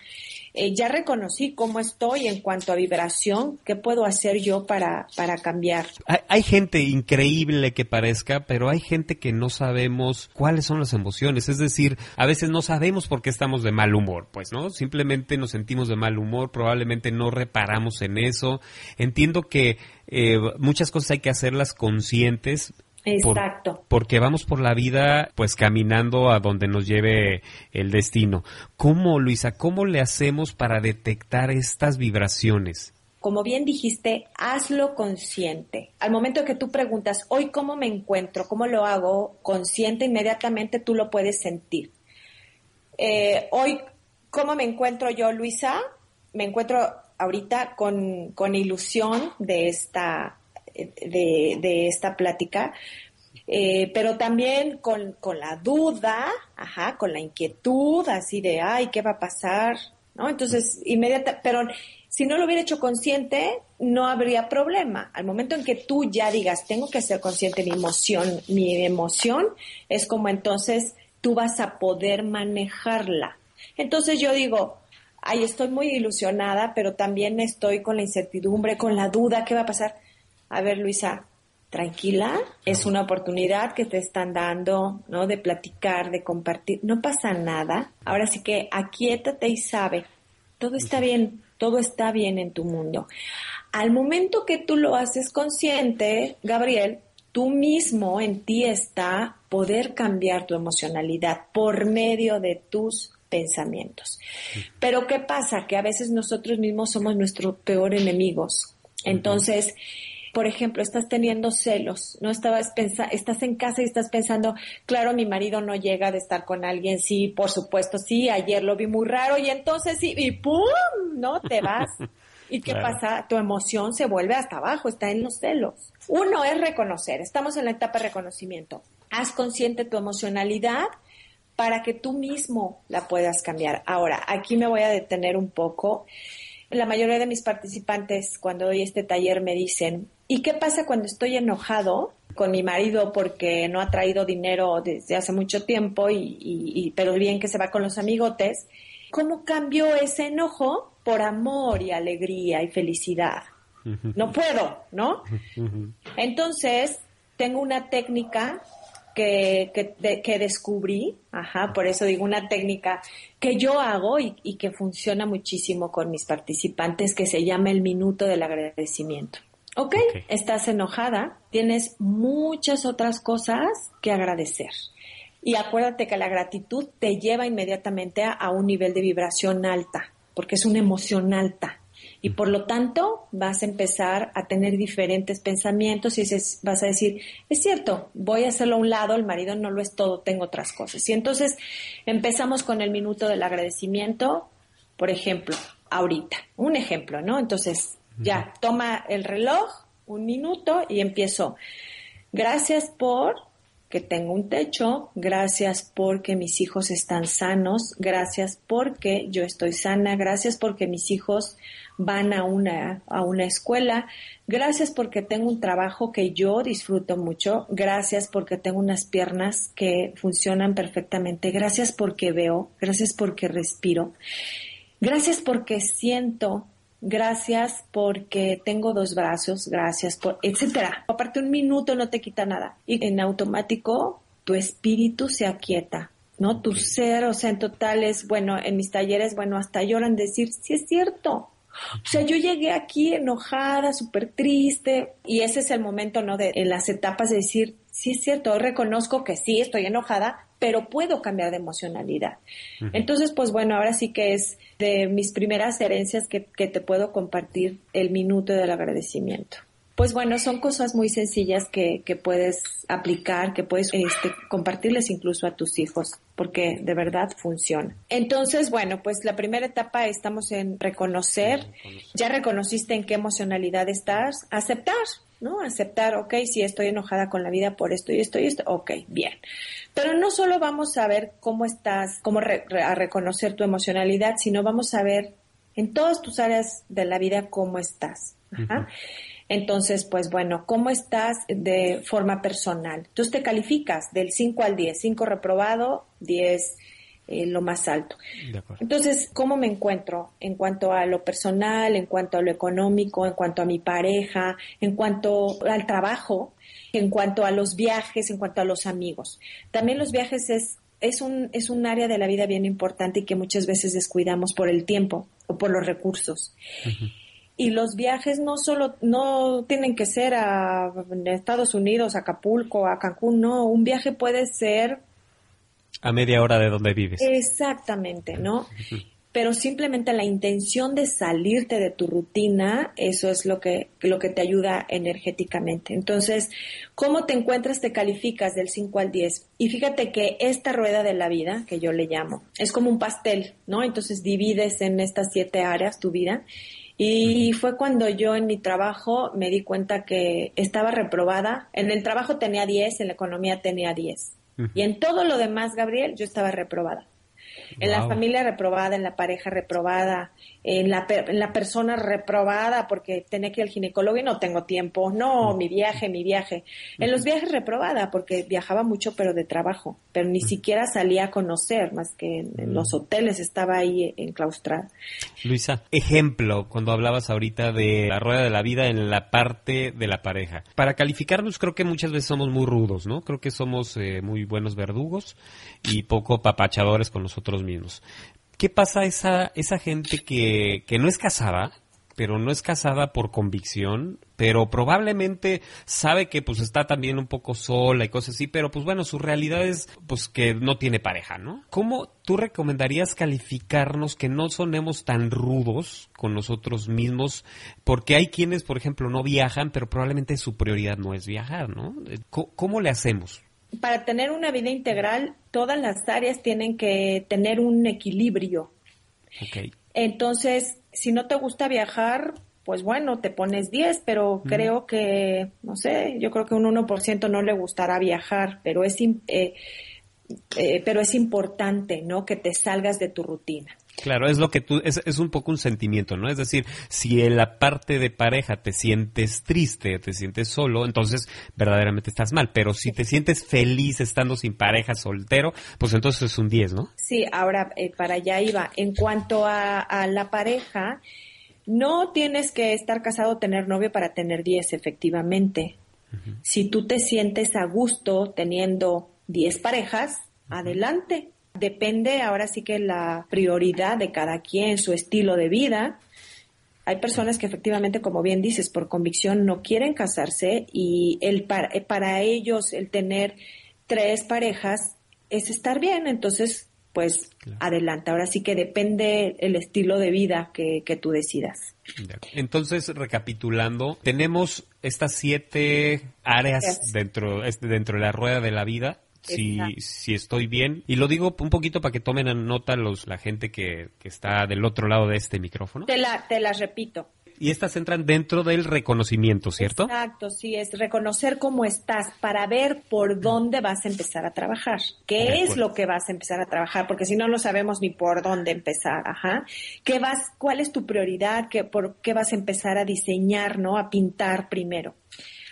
eh, ya reconocí cómo estoy en cuanto a vibración, qué puedo hacer yo para, para cambiar. Hay, gente increíble que parezca, pero hay gente que no sabemos cuáles son las emociones, es decir, a veces no sabemos por qué estamos de mal humor, pues, ¿no? Simplemente nos sentimos de mal humor, probablemente no reparamos en eso. Entiendo que eh, muchas cosas hay que hacerlas conscientes, Exacto. porque vamos por la vida pues caminando a donde nos lleve el destino. ¿Cómo, Luisa, cómo le hacemos para detectar estas vibraciones? Como bien dijiste, hazlo consciente. Al momento que tú preguntas, hoy cómo me encuentro, cómo lo hago consciente, inmediatamente tú lo puedes sentir. Eh, hoy, ¿cómo me encuentro yo, Luisa? Me encuentro ahorita con, con ilusión de esta de, esta plática, eh, pero también con, con, la duda, ajá, con la inquietud, así de, ay, ¿qué va a pasar? ¿No? Entonces, inmediata, pero si no lo hubiera hecho consciente, no habría problema. Al momento en que tú ya digas, tengo que ser consciente de mi emoción, mi emoción, es como entonces tú vas a poder manejarla. Entonces yo digo, ay, estoy muy ilusionada, pero también estoy con la incertidumbre, con la duda, ¿qué va a pasar? A ver Luisa, tranquila, es una oportunidad que te están dando, ¿no? De platicar, de compartir, no pasa nada. Ahora sí que aquíétate y sabe, todo está bien, todo está bien en tu mundo. Al momento que tú lo haces consciente, Gabriel, tú mismo en ti está poder cambiar tu emocionalidad por medio de tus pensamientos. Pero ¿qué pasa? Que a veces nosotros mismos somos nuestros peor enemigos. Entonces, por ejemplo, estás teniendo celos, no estabas estás en casa y estás pensando, claro, mi marido no llega de estar con alguien, sí, por supuesto, sí, ayer lo vi muy raro y entonces sí, y pum, no te vas. ¿Y qué pasa? Tu emoción se vuelve hasta abajo, está en los celos. Uno es reconocer, estamos en la etapa de reconocimiento. Haz consciente tu emocionalidad para que tú mismo la puedas cambiar. Ahora, aquí me voy a detener un poco. La mayoría de mis participantes cuando doy este taller me dicen, ¿y qué pasa cuando estoy enojado con mi marido porque no ha traído dinero desde hace mucho tiempo y, y pero bien que se va con los amigotes? ¿Cómo cambio ese enojo por amor y alegría y felicidad? No puedo, ¿no? Entonces, tengo una técnica que, que, descubrí, ajá, por eso digo una técnica que yo hago y, que funciona muchísimo con mis participantes, que se llama el minuto del agradecimiento. ¿Ok? Estás enojada, tienes muchas otras cosas que agradecer. Y acuérdate que la gratitud te lleva inmediatamente a un nivel de vibración alta, porque es una emoción alta. Y por lo tanto vas a empezar a tener diferentes pensamientos y vas a decir, es cierto, voy a hacerlo a un lado, el marido no lo es todo, tengo otras cosas. Y entonces empezamos con el minuto del agradecimiento, por ejemplo, ahorita, un ejemplo, ¿no? Entonces ya toma el reloj, un minuto y empiezo. Gracias por que tengo un techo, gracias porque mis hijos están sanos, gracias porque yo estoy sana, gracias porque mis hijos van a una, a una escuela. Gracias porque tengo un trabajo que yo disfruto mucho. Gracias porque tengo unas piernas que funcionan perfectamente. Gracias porque veo. Gracias porque respiro. Gracias porque siento. Gracias porque tengo dos brazos. Gracias por, etcétera. Aparte un minuto no te quita nada. Y en automático tu espíritu se aquieta. ¿no? Tu ser, o sea, en total es, bueno, en mis talleres, bueno, hasta lloran decir, sí es cierto, o sea, yo llegué aquí enojada, súper triste, y ese es el momento, ¿no? De en las etapas de decir, sí es cierto, reconozco que sí estoy enojada, pero puedo cambiar de emocionalidad. Entonces, pues bueno, ahora sí que es de mis primeras herencias que, que te puedo compartir el minuto del agradecimiento. Pues bueno, son cosas muy sencillas que, que puedes aplicar, que puedes este, compartirles incluso a tus hijos, porque de verdad funciona. Entonces, bueno, pues la primera etapa estamos en reconocer, ya reconociste en qué emocionalidad estás, aceptar, ¿no? Aceptar, ok, si estoy enojada con la vida por esto y esto y esto, ok, bien. Pero no solo vamos a ver cómo estás, cómo a reconocer tu emocionalidad, sino vamos a ver en todas tus áreas de la vida cómo estás. Ajá. Entonces, pues bueno, ¿cómo estás de forma personal? Entonces te calificas del 5 al 10, 5 reprobado, 10 eh, lo más alto. Entonces, ¿cómo me encuentro en cuanto a lo personal, en cuanto a lo económico, en cuanto a mi pareja, en cuanto al trabajo, en cuanto a los viajes, en cuanto a los amigos? También los viajes es es un, es un área de la vida bien importante y que muchas veces descuidamos por el tiempo o por los recursos. Y los viajes no solo, no tienen que ser a Estados Unidos, a Acapulco, a Cancún, no, un viaje puede ser... A media hora de donde vives. Exactamente, ¿no? Pero simplemente la intención de salirte de tu rutina, eso es lo que, lo que te ayuda energéticamente. Entonces, ¿cómo te encuentras? Te calificas del 5 al 10. Y fíjate que esta rueda de la vida, que yo le llamo, es como un pastel, ¿no? Entonces divides en estas siete áreas tu vida y fue cuando yo en mi trabajo me di cuenta que estaba reprobada. En el trabajo tenía 10, en la economía tenía 10. Y en todo lo demás, Gabriel, yo estaba reprobada. En la familia reprobada, en la pareja reprobada, en la, en la persona reprobada porque tenía que ir al ginecólogo y no tengo tiempo. No, mi viaje, mi viaje. En los viajes reprobada porque viajaba mucho pero de trabajo, pero ni siquiera salía a conocer más que en, los hoteles estaba ahí enclaustrada. Luisa, ejemplo, cuando hablabas ahorita de la rueda de la vida en la parte de la pareja. Para calificarnos creo que muchas veces somos muy rudos, ¿no? Creo que somos eh, muy buenos verdugos y poco papachadores con nosotros mismos. ¿Qué pasa esa, esa gente que, que no es casada, pero no es casada por convicción, pero probablemente sabe que pues está también un poco sola y cosas así, pero pues bueno, su realidad es pues que no tiene pareja, ¿no? ¿Cómo tú recomendarías calificarnos que no sonemos tan rudos con nosotros mismos? Porque hay quienes, por ejemplo, no viajan, pero probablemente su prioridad no es viajar, ¿no? ¿Cómo, le hacemos? Para tener una vida integral, todas las áreas tienen que tener un equilibrio. Okay. Entonces, si no te gusta viajar, pues bueno, te pones 10, pero creo que, no sé, yo creo que un 1% no le gustará viajar, pero es, eh, eh, pero es importante, ¿no? Que te salgas de tu rutina. Claro, es lo que tú, es, es, un poco un sentimiento, ¿no? Es decir, si en la parte de pareja te sientes triste, te sientes solo, entonces verdaderamente estás mal. Pero si te sientes feliz estando sin pareja, soltero, pues entonces es un 10, ¿no? Sí, ahora eh, para allá iba. En cuanto a, la pareja, no tienes que estar casado o tener novio para tener 10, efectivamente. Si tú te sientes a gusto teniendo 10 parejas, adelante Depende ahora sí que la prioridad de cada quien, su estilo de vida. Hay personas que efectivamente, como bien dices, por convicción no quieren casarse y el para, eh, para ellos el tener tres parejas es estar bien, entonces pues adelante. Ahora sí que depende el estilo de vida que, que tú decidas. Entonces, recapitulando, tenemos estas siete áreas dentro, dentro de la rueda de la vida si, si estoy bien. Y lo digo un poquito para que tomen en nota los, la gente que, que está del otro lado de este micrófono. Te, la, te las repito. Y estas entran dentro del reconocimiento, ¿cierto? Exacto, sí, es reconocer cómo estás para ver por dónde vas a empezar a trabajar. ¿Qué es lo que vas a empezar a trabajar? Porque si no, no sabemos ni por dónde empezar, ajá. ¿Qué vas, cuál es tu prioridad? ¿Qué, por qué vas a empezar a diseñar, no? A pintar primero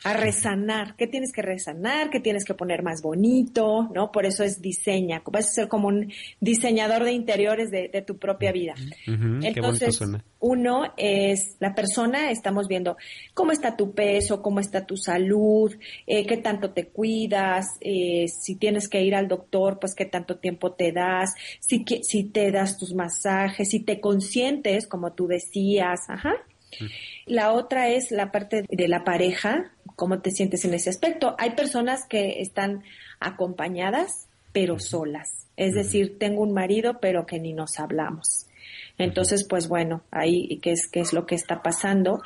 a resanar. ¿Qué tienes que resanar? ¿Qué tienes que poner más bonito? ¿No? Por eso es diseña. Vas a ser como un diseñador de interiores de, tu propia vida. Entonces, uno es la persona, estamos viendo cómo está tu peso, cómo está tu salud, eh, qué tanto te cuidas, eh, si tienes que ir al doctor, pues qué tanto tiempo te das, si, si te das tus masajes, si te consientes, como tú decías, ajá. La otra es la parte de la pareja, cómo te sientes en ese aspecto. Hay personas que están acompañadas, pero solas. Es decir, tengo un marido, pero que ni nos hablamos. Entonces, pues bueno, ahí qué es, qué es lo que está pasando.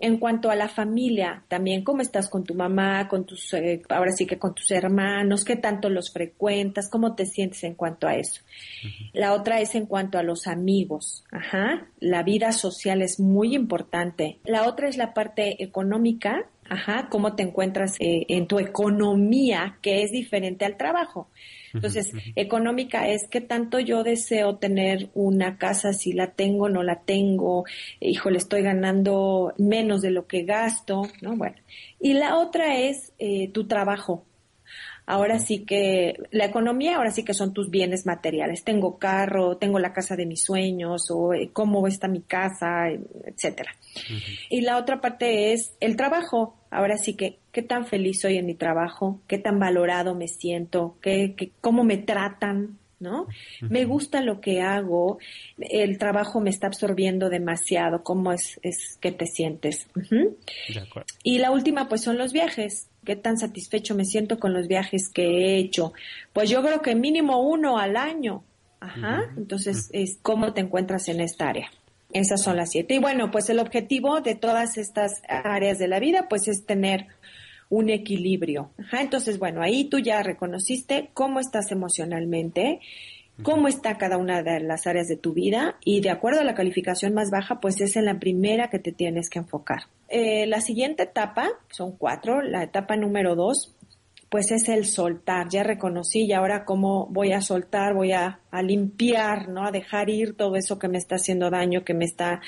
En cuanto a la familia, también cómo estás con tu mamá, con tus, eh, ahora sí que con tus hermanos, qué tanto los frecuentas, cómo te sientes en cuanto a eso. La otra es en cuanto a los amigos, ajá, la vida social es muy importante. La otra es la parte económica, ajá, cómo te encuentras eh, en tu economía, que es diferente al trabajo. Entonces, económica es qué tanto yo deseo tener una casa, si la tengo, no la tengo, híjole, estoy ganando menos de lo que gasto, ¿no? Bueno. Y la otra es eh, tu trabajo, ahora sí que la economía, ahora sí que son tus bienes materiales. Tengo carro, tengo la casa de mis sueños o eh, cómo está mi casa, etcétera. Y la otra parte es el trabajo. Ahora sí que qué tan feliz soy en mi trabajo, qué tan valorado me siento, qué, qué cómo me tratan, ¿no? Me gusta lo que hago, el trabajo me está absorbiendo demasiado, ¿cómo es, es que te sientes? Y la última, pues son los viajes qué tan satisfecho me siento con los viajes que he hecho. Pues yo creo que mínimo uno al año. Ajá. Entonces, es cómo te encuentras en esta área. Esas son las siete. Y bueno, pues el objetivo de todas estas áreas de la vida, pues es tener un equilibrio. Ajá. Entonces, bueno, ahí tú ya reconociste cómo estás emocionalmente, cómo está cada una de las áreas de tu vida y de acuerdo a la calificación más baja, pues es en la primera que te tienes que enfocar. Eh, la siguiente etapa, son cuatro, la etapa número dos, pues es el soltar. Ya reconocí y ahora cómo voy a soltar, voy a, limpiar, ¿no? A dejar ir todo eso que me está haciendo daño, que me está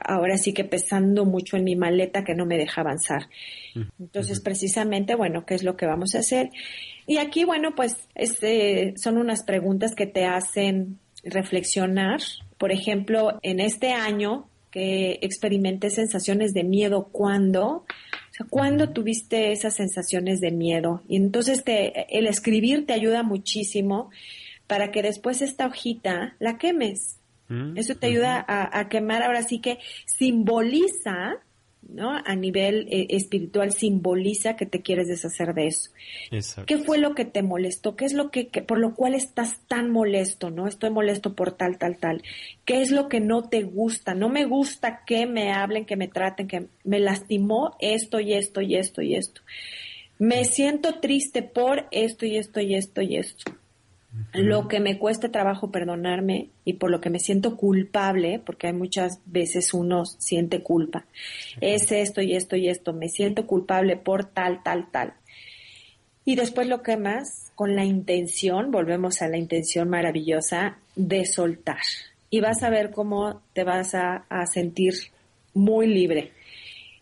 ahora sí que pesando mucho en mi maleta que no me deja avanzar. Entonces, precisamente, bueno, ¿qué es lo que vamos a hacer? Y aquí, bueno, pues este, son unas preguntas que te hacen reflexionar. Por ejemplo, en este año que experimenté sensaciones de miedo, ¿cuándo? O sea, ¿cuándo tuviste esas sensaciones de miedo? Y entonces te, el escribir te ayuda muchísimo para que después esta hojita la quemes. Eso te ayuda a, a, quemar, ahora sí que simboliza ¿no? A nivel eh, espiritual simboliza que te quieres deshacer de eso. ¿Qué fue lo que te molestó? ¿Qué es lo que, por lo cual estás tan molesto, no? Estoy molesto por tal, tal, tal. ¿Qué es lo que no te gusta? No me gusta que me hablen, que me traten, que me lastimó esto y esto y esto y esto. Me siento triste por esto y esto y esto y esto lo que me cuesta trabajo perdonarme y por lo que me siento culpable, porque hay muchas veces uno siente culpa, es esto y esto y esto, me siento culpable por tal, tal, tal. Y después lo que más, con la intención, volvemos a la intención maravillosa de soltar. Y vas a ver cómo te vas a, a sentir muy libre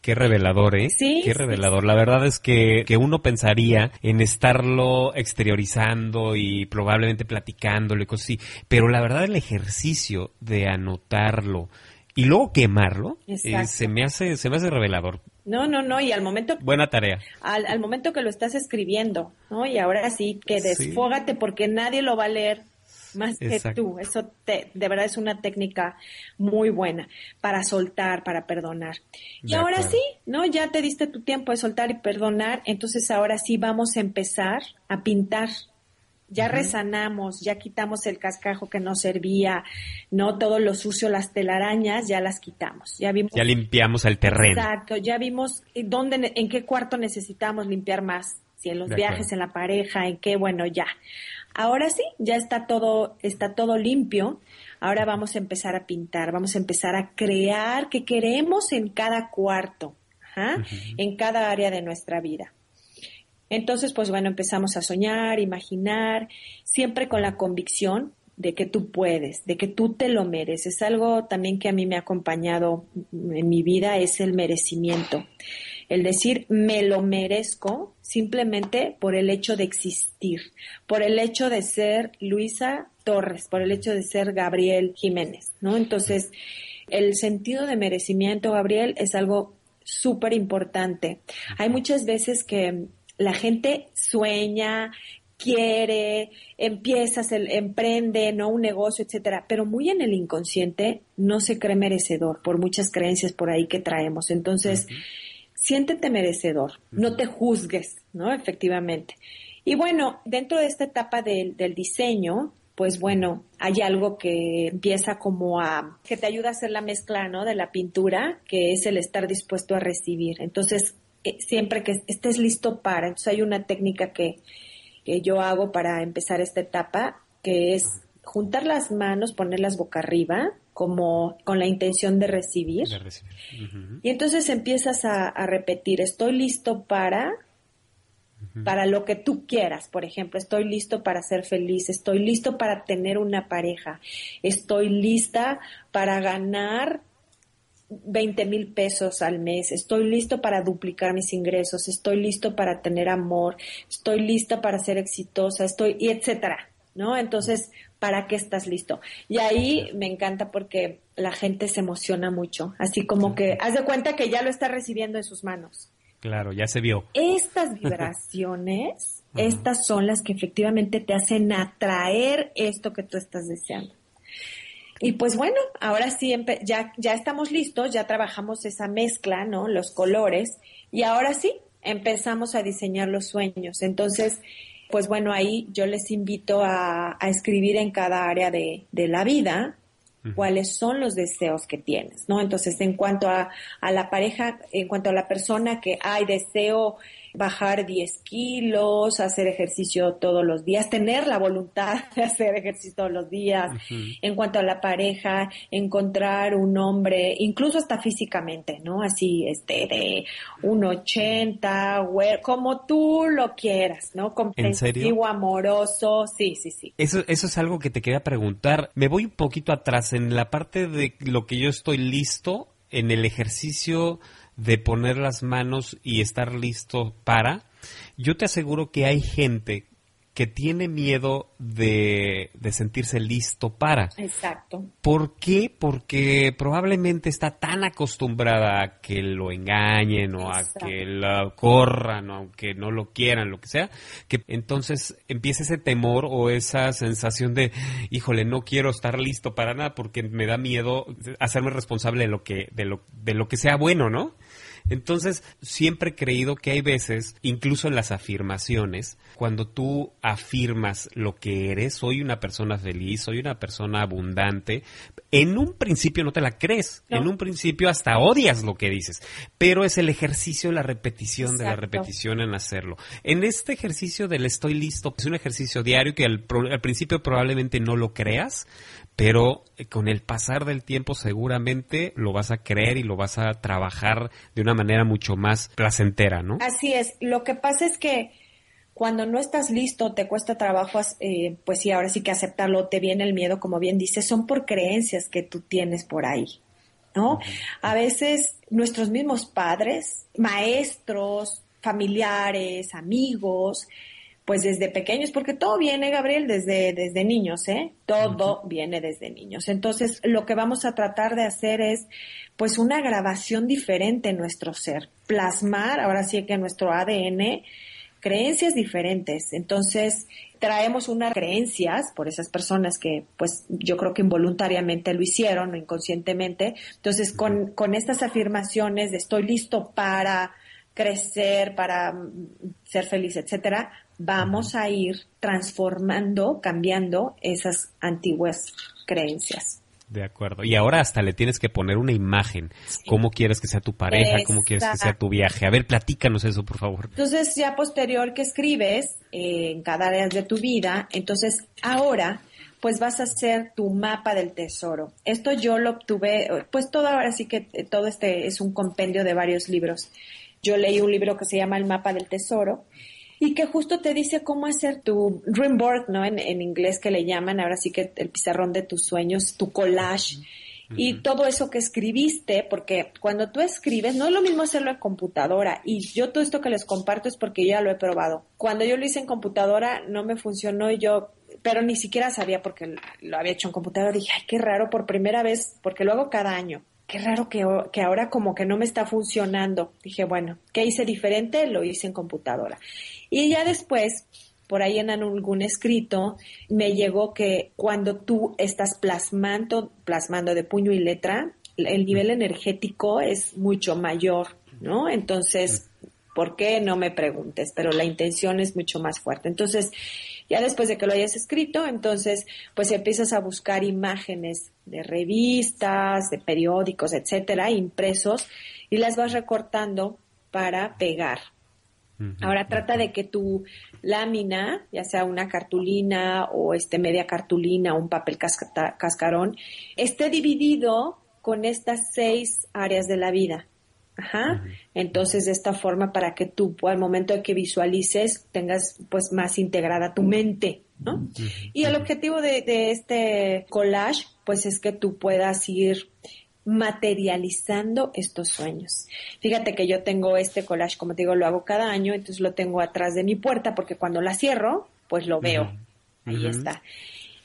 Qué revelador, ¿eh? Sí. Qué revelador. La verdad es que, que uno pensaría en estarlo exteriorizando y probablemente platicándolo y cosas así, pero la verdad el ejercicio de anotarlo y luego quemarlo eh, se me hace se me hace revelador. No, no, no, y al momento... Buena tarea. Al, al momento que lo estás escribiendo, ¿no? Y ahora sí, que desfógate porque nadie lo va a leer más que tú. Eso te, de verdad es una técnica muy buena para soltar, para perdonar. y ahora sí, ¿no? Ya te diste tu tiempo de soltar y perdonar, entonces ahora sí vamos a empezar a pintar. Ya resanamos, ya quitamos el cascajo que nos servía, no todo lo sucio, las telarañas, ya las quitamos. Ya vimos. Ya limpiamos el terreno. Exacto, ya vimos dónde, en qué cuarto necesitamos limpiar más, si en los viajes, en la pareja, en qué, bueno, ya. Ahora sí, ya está todo, está todo limpio. Ahora vamos a empezar a pintar, vamos a empezar a crear qué queremos en cada cuarto, en cada área de nuestra vida. Entonces, pues bueno, empezamos a soñar, imaginar, siempre con la convicción de que tú puedes, de que tú te lo mereces. Algo también que a mí me ha acompañado en mi vida es el merecimiento el decir me lo merezco simplemente por el hecho de existir, por el hecho de ser Luisa Torres, por el hecho de ser Gabriel Jiménez, ¿no? Entonces, el sentido de merecimiento, Gabriel, es algo súper importante. Hay muchas veces que la gente sueña, quiere, empieza, se emprende, ¿no? Un negocio, etcétera, pero muy en el inconsciente no se cree merecedor por muchas creencias por ahí que traemos. Entonces, siéntete merecedor, no te juzgues, ¿no? Efectivamente. Y bueno, dentro de esta etapa del, diseño, pues bueno, hay algo que empieza como a, que te ayuda a hacer la mezcla, ¿no? De la pintura, que es el estar dispuesto a recibir. Entonces, eh, siempre que estés listo para, entonces hay una técnica que, que yo hago para empezar esta etapa, que es juntar las manos, ponerlas boca arriba, como con la intención de recibir. Y entonces empiezas a, repetir, estoy listo para, para lo que tú quieras. Por ejemplo, estoy listo para ser feliz, estoy listo para tener una pareja, estoy lista para ganar 20 mil pesos al mes, estoy listo para duplicar mis ingresos, estoy listo para tener amor, estoy lista para ser exitosa, estoy, y etcétera, ¿no? Entonces, ¿para qué estás listo? Y ahí me encanta porque la gente se emociona mucho, así como que haz de cuenta que ya lo está recibiendo en sus manos. Claro, ya se vio. Estas vibraciones, estas son las que efectivamente te hacen atraer esto que tú estás deseando. Y pues bueno, ahora sí ya, ya estamos listos, ya trabajamos esa mezcla, ¿no? Los colores, y ahora sí empezamos a diseñar los sueños. Entonces, pues bueno, ahí yo les invito a, escribir en cada área de, la vida cuáles son los deseos que tienes, ¿no? Entonces, en cuanto a, a la pareja, en cuanto a la persona que hay deseo bajar 10 kilos, hacer ejercicio todos los días, tener la voluntad de hacer ejercicio todos los días, en cuanto a la pareja, encontrar un hombre, incluso hasta físicamente, ¿no? Así, este, de un 80, como tú lo quieras, ¿no? Comprensivo, amoroso, sí, sí, sí. Eso, eso es algo que te quería preguntar. Me voy un poquito atrás en la parte de lo que yo estoy listo en el ejercicio de poner las manos y estar listo para, yo te aseguro que hay gente que tiene miedo de, sentirse listo para. Exacto. ¿Por qué? Porque probablemente está tan acostumbrada a que lo engañen o a que la corran o aunque no lo quieran, lo que sea, que entonces empieza ese temor o esa sensación de, híjole, no quiero estar listo para nada porque me da miedo hacerme responsable de lo que, de lo, de lo que sea bueno, ¿no? Entonces, siempre he creído que hay veces, incluso en las afirmaciones, cuando tú afirmas lo que eres, soy una persona feliz, soy una persona abundante, en un principio no te la crees, en un principio hasta odias lo que dices, pero es el ejercicio, la repetición de la repetición en hacerlo. En este ejercicio del estoy listo, es un ejercicio diario que al, al principio probablemente no lo creas, pero eh, con el pasar del tiempo seguramente lo vas a creer y lo vas a trabajar de una manera mucho más placentera, ¿no? Así es. Lo que pasa es que cuando no estás listo, te cuesta trabajo, eh, pues sí, ahora sí que aceptarlo, te viene el miedo, como bien dices, son por creencias que tú tienes por ahí, ¿no? A veces nuestros mismos padres, maestros, familiares, amigos, pues desde pequeños, porque todo viene, Gabriel, desde, desde niños, ¿eh? Todo viene desde niños. Entonces, lo que vamos a tratar de hacer es, pues, una grabación diferente en nuestro ser, plasmar, ahora sí que en nuestro ADN, creencias diferentes. Entonces, traemos unas creencias por esas personas que, pues, yo creo que involuntariamente lo hicieron o inconscientemente. Entonces, con, con estas afirmaciones de estoy listo para crecer, para ser feliz, etcétera, vamos a ir transformando, cambiando esas antiguas creencias. De acuerdo. Y ahora hasta le tienes que poner una imagen. ¿Cómo quieres que sea tu pareja? ¿Cómo quieres que sea tu viaje? A ver, platícanos eso, por favor. Entonces, ya posterior que escribes eh, en cada área de tu vida, entonces ahora pues vas a hacer tu mapa del tesoro. Esto yo lo obtuve, pues todo ahora sí que eh, todo este es un compendio de varios libros. Yo leí un libro que se llama El mapa del tesoro y que justo te dice cómo hacer tu dream board, ¿no? En, inglés que le llaman, ahora sí que el pizarrón de tus sueños, tu collage. Y todo eso que escribiste, porque cuando tú escribes, no es lo mismo hacerlo en computadora. Y yo todo esto que les comparto es porque ya lo he probado. Cuando yo lo hice en computadora no me funcionó y yo, pero ni siquiera sabía porque lo había hecho en computadora. Dije, ay, qué raro, por primera vez, porque lo hago cada año qué raro que, que, ahora como que no me está funcionando. Dije, bueno, ¿qué hice diferente? Lo hice en computadora. Y ya después, por ahí en algún escrito, me llegó que cuando tú estás plasmando, plasmando de puño y letra, el nivel energético es mucho mayor, ¿no? Entonces, ¿por qué? No me preguntes, pero la intención es mucho más fuerte. Entonces, ya después de que lo hayas escrito, entonces pues empiezas a buscar imágenes de revistas, de periódicos, etcétera, impresos y las vas recortando para pegar. Ahora trata de que tu lámina, ya sea una cartulina o este media cartulina o un papel cascarón, esté dividido con estas seis áreas de la vida. Ajá. Entonces, de esta forma, para que tú, al momento de que visualices, tengas pues más integrada tu mente, ¿no? Y el objetivo de, de, este collage, pues es que tú puedas ir materializando estos sueños. Fíjate que yo tengo este collage, como te digo, lo hago cada año, entonces lo tengo atrás de mi puerta porque cuando la cierro, pues lo veo. Ahí está.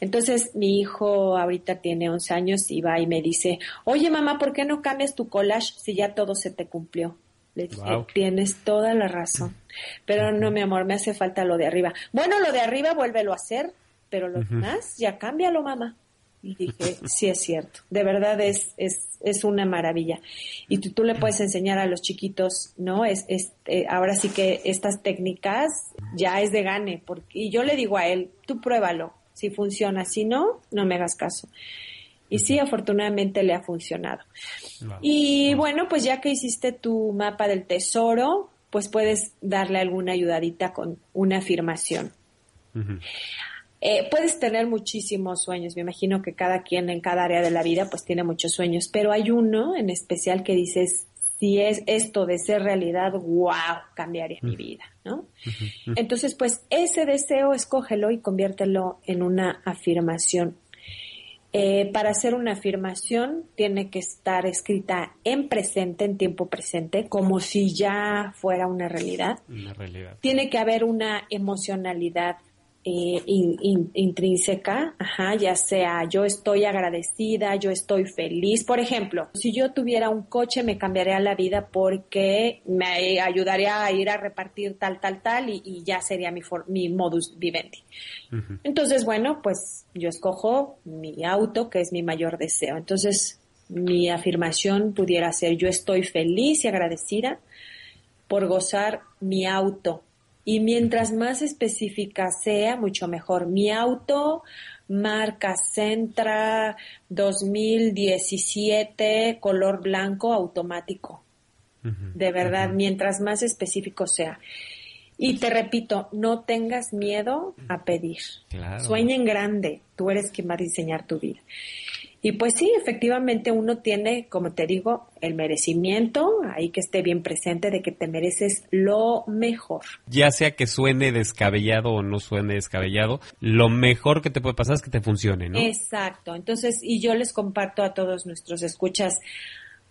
Entonces mi hijo ahorita tiene 11 años y va y me dice, oye mamá, ¿por qué no cambias tu collage si ya todo se te cumplió? Le dije, tienes toda la razón. Pero no, mi amor, me hace falta lo de arriba. Bueno, lo de arriba vuélvelo a hacer, pero lo demás ya cámbialo, mamá. Y dije, sí es cierto, de verdad es, es, es una maravilla. Y tú, tú, le puedes enseñar a los chiquitos, ¿no? Es, es eh, ahora sí que estas técnicas ya es de gane. Porque, y yo le digo a él, tú pruébalo, si funciona, si no, no me hagas caso. Y sí, afortunadamente le ha funcionado. Y bueno, pues ya que hiciste tu mapa del tesoro, pues puedes darle alguna ayudadita con una afirmación. Eh, puedes tener muchísimos sueños, me imagino que cada quien en cada área de la vida pues tiene muchos sueños, pero hay uno en especial que dices, si es esto de ser realidad, wow, cambiaría mi vida, ¿no? Entonces, pues ese deseo, escógelo y conviértelo en una afirmación. Eh, para hacer una afirmación tiene que estar escrita en presente, en tiempo presente, como si ya fuera una realidad. Una realidad. Tiene que haber una emocionalidad eh, intrínseca, ajá, ya sea yo estoy agradecida, yo estoy feliz. Por ejemplo, si yo tuviera un coche me cambiaría la vida porque me ayudaría a ir a repartir tal, tal, tal y, ya sería mi, mi modus vivendi. Entonces, bueno, pues yo escojo mi auto, que es mi mayor deseo. Entonces, mi afirmación pudiera ser yo estoy feliz y agradecida por gozar mi auto. Y mientras más específica sea, mucho mejor. Mi auto, marca Centra 2017, color blanco automático. De verdad, mientras más específico sea. Y te repito, no tengas miedo a pedir. Sueña en grande. Tú eres quien va a diseñar tu vida. Y pues sí, efectivamente uno tiene, como te digo, el merecimiento, ahí que esté bien presente de que te mereces lo mejor. Ya sea que suene descabellado o no suene descabellado, lo mejor que te puede pasar es que te funcione, ¿no? Exacto. Entonces, y yo les comparto a todos nuestros escuchas,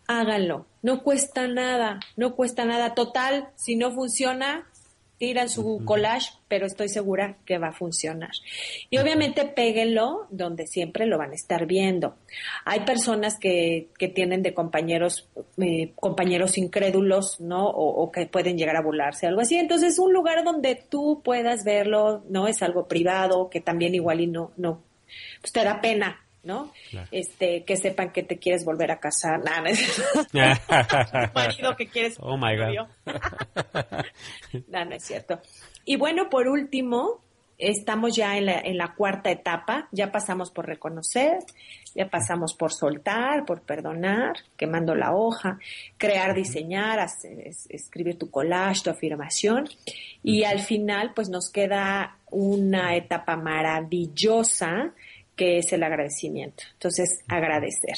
háganlo. No cuesta nada, no cuesta nada. Total, si no funciona, tiran su collage, pero estoy segura que va a funcionar. Y obviamente péguenlo donde siempre lo van a estar viendo. Hay personas que, que tienen de compañeros, eh, compañeros incrédulos, ¿no? O, que pueden llegar a burlarse, algo así. Entonces, un lugar donde tú puedas verlo, ¿no? Es algo privado, que también igual y no, no, pues te da pena ¿no? Este, que sepan que te quieres volver a casar. Nada, no es marido que quieres. Oh my God. no, no es cierto. Y bueno, por último, estamos ya en la, en la cuarta etapa. Ya pasamos por reconocer, ya pasamos por soltar, por perdonar, quemando la hoja, crear, diseñar, escribir tu collage, tu afirmación. Y al final, pues nos queda una etapa maravillosa que es el agradecimiento. Entonces, agradecer.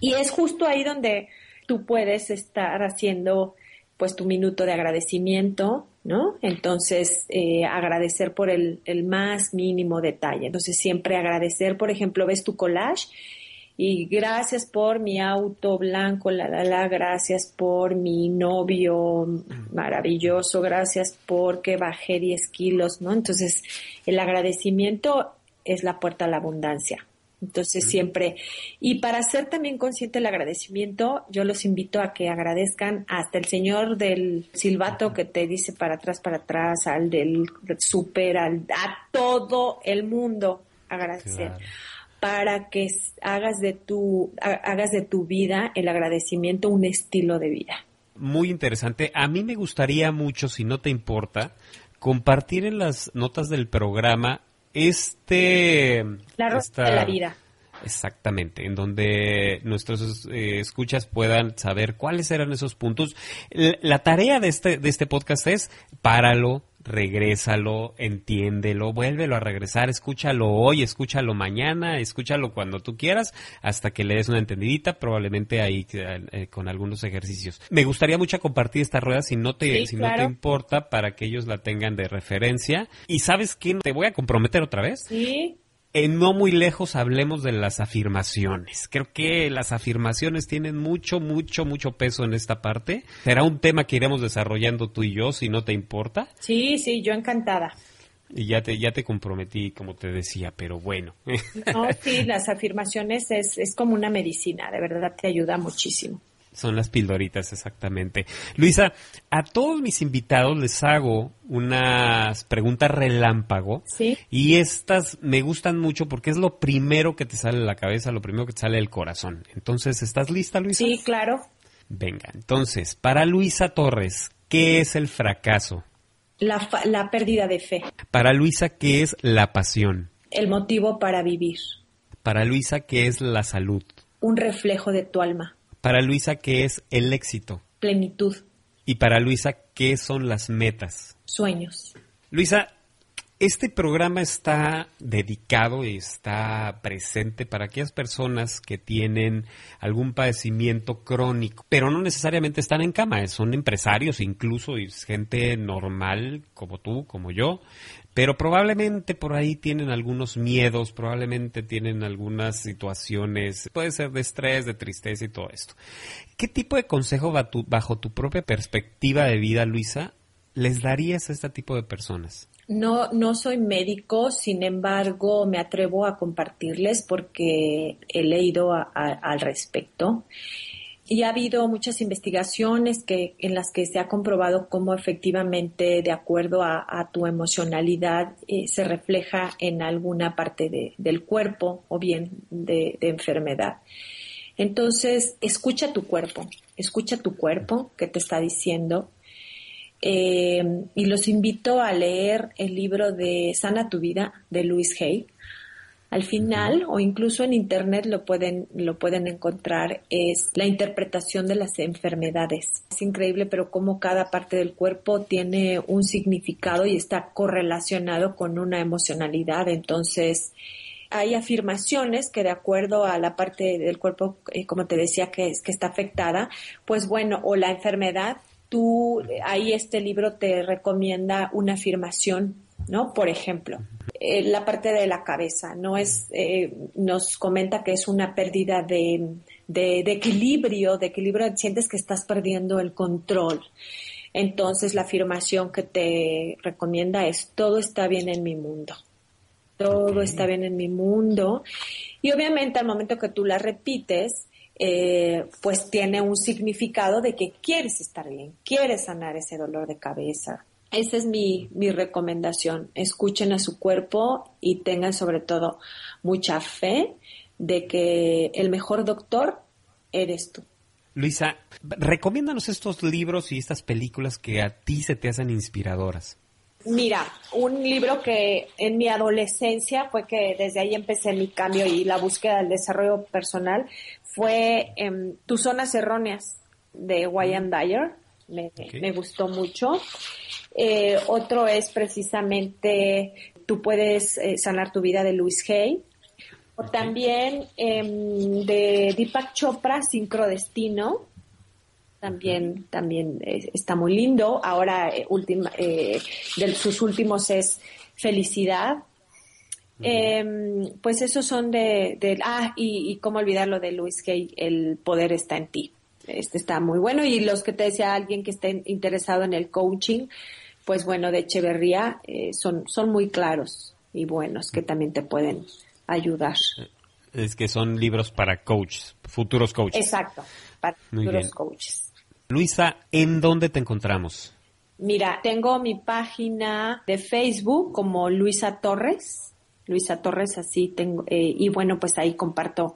Y es justo ahí donde tú puedes estar haciendo pues tu minuto de agradecimiento, ¿no? Entonces, eh, agradecer por el, el, más mínimo detalle. Entonces, siempre agradecer, por ejemplo, ves tu collage y gracias por mi auto blanco, la, la, la, gracias por mi novio maravilloso, gracias porque bajé 10 kilos, ¿no? Entonces, el agradecimiento es la puerta a la abundancia. Entonces siempre, y para ser también consciente del agradecimiento, yo los invito a que agradezcan hasta el señor del silbato que te dice para atrás, para atrás, al del super, al, a todo el mundo agradecer. para que hagas de tu hagas de tu vida el agradecimiento un estilo de vida. Muy interesante. A mí me gustaría mucho, si no te importa, compartir en las notas del programa este... La de la vida. Exactamente, en donde nuestros eh, escuchas puedan saber cuáles eran esos puntos. La, tarea de este, de este podcast es páralo, regrésalo, entiéndelo, vuélvelo a regresar, escúchalo hoy, escúchalo mañana, escúchalo cuando tú quieras, hasta que le des una entendidita, probablemente ahí eh, con algunos ejercicios. Me gustaría mucho compartir esta rueda si no te, si no te importa, para que ellos la tengan de referencia. Y sabes quién te voy a comprometer otra vez. Sí en no muy lejos hablemos de las afirmaciones. Creo que las afirmaciones tienen mucho, mucho, mucho peso en esta parte. Será un tema que iremos desarrollando tú y yo, si no te importa. Sí, sí, yo encantada. Y ya te, ya te comprometí, como te decía, pero bueno. No, sí, las afirmaciones es, es como una medicina, de verdad te ayuda muchísimo. Son las pildoritas, exactamente. Luisa, a todos mis invitados les hago unas preguntas relámpago. Sí. Y estas me gustan mucho porque es lo primero que te sale de la cabeza, lo primero que te sale del corazón. Entonces, ¿estás lista, Luisa? Sí, claro. Venga, entonces, para Luisa Torres, ¿qué es el fracaso? La, la pérdida de fe. Para Luisa, ¿qué es la pasión? El motivo para vivir. Para Luisa, ¿qué es la salud? Un reflejo de tu alma. Para Luisa, ¿qué es el éxito? Plenitud. Y para Luisa, ¿qué son las metas? Sueños. Luisa, este programa está dedicado y está presente para aquellas personas que tienen algún padecimiento crónico, pero no necesariamente están en cama, son empresarios incluso y gente normal como tú, como yo, pero probablemente por ahí tienen algunos miedos, probablemente tienen algunas situaciones, puede ser de estrés, de tristeza y todo esto. ¿Qué tipo de consejo bajo tu propia perspectiva de vida, Luisa, les darías a este tipo de personas? No, no soy médico, sin embargo, me atrevo a compartirles porque he leído al respecto. Y ha habido muchas investigaciones que, en las que se ha comprobado cómo efectivamente, de acuerdo a, tu emocionalidad, eh, se refleja en alguna parte del cuerpo o bien de, enfermedad. Entonces, escucha tu cuerpo, escucha tu cuerpo que te está diciendo. Eh, y los invito a leer el libro de Sana tu vida de Luis Hay al final, o incluso en internet lo pueden, lo pueden encontrar, es la interpretación de las enfermedades. Es increíble, pero cómo cada parte del cuerpo tiene un significado y está correlacionado con una emocionalidad. Entonces, hay afirmaciones que de acuerdo a la parte del cuerpo, eh, como te decía, que, es, que está afectada, pues bueno, o la enfermedad, tú, ahí este libro te recomienda una afirmación, ¿no? Por ejemplo, eh, la parte de la cabeza, no es, eh, nos comenta que es una pérdida de, de, equilibrio, de equilibrio, sientes que estás perdiendo el control. Entonces la afirmación que te recomienda es todo está bien en mi mundo. Todo está bien en mi mundo. Y obviamente al momento que tú la repites, eh, pues tiene un significado de que quieres estar bien, quieres sanar ese dolor de cabeza, esa es mi, mi recomendación. Escuchen a su cuerpo y tengan sobre todo mucha fe de que el mejor doctor eres tú. Luisa, recomiéndanos estos libros y estas películas que a ti se te hacen inspiradoras. Mira, un libro que en mi adolescencia fue que desde ahí empecé mi cambio y la búsqueda del desarrollo personal fue em, Tus zonas erróneas de Wayne Dyer. Me, me gustó mucho. Eh, otro es precisamente Tú puedes eh, sanar tu vida de Luis Hay. O también em, de Deepak Chopra, Sincrodestino. También, también eh, está muy lindo. Ahora, última, de sus últimos es Felicidad. Em, pues esos son de, ah, y, y cómo olvidarlo de Luis Hay, El poder está en ti. Este está muy bueno. Y los que te decía alguien que esté interesado en el coaching, pues bueno, de Echeverría eh, son, son muy claros y buenos que también te pueden ayudar. Es que son libros para coaches, futuros coaches. Exacto, para futuros coaches. Luisa, ¿en dónde te encontramos? Mira, tengo mi página de Facebook como Luisa Torres, Luisa Torres, así tengo, eh, y bueno, pues ahí comparto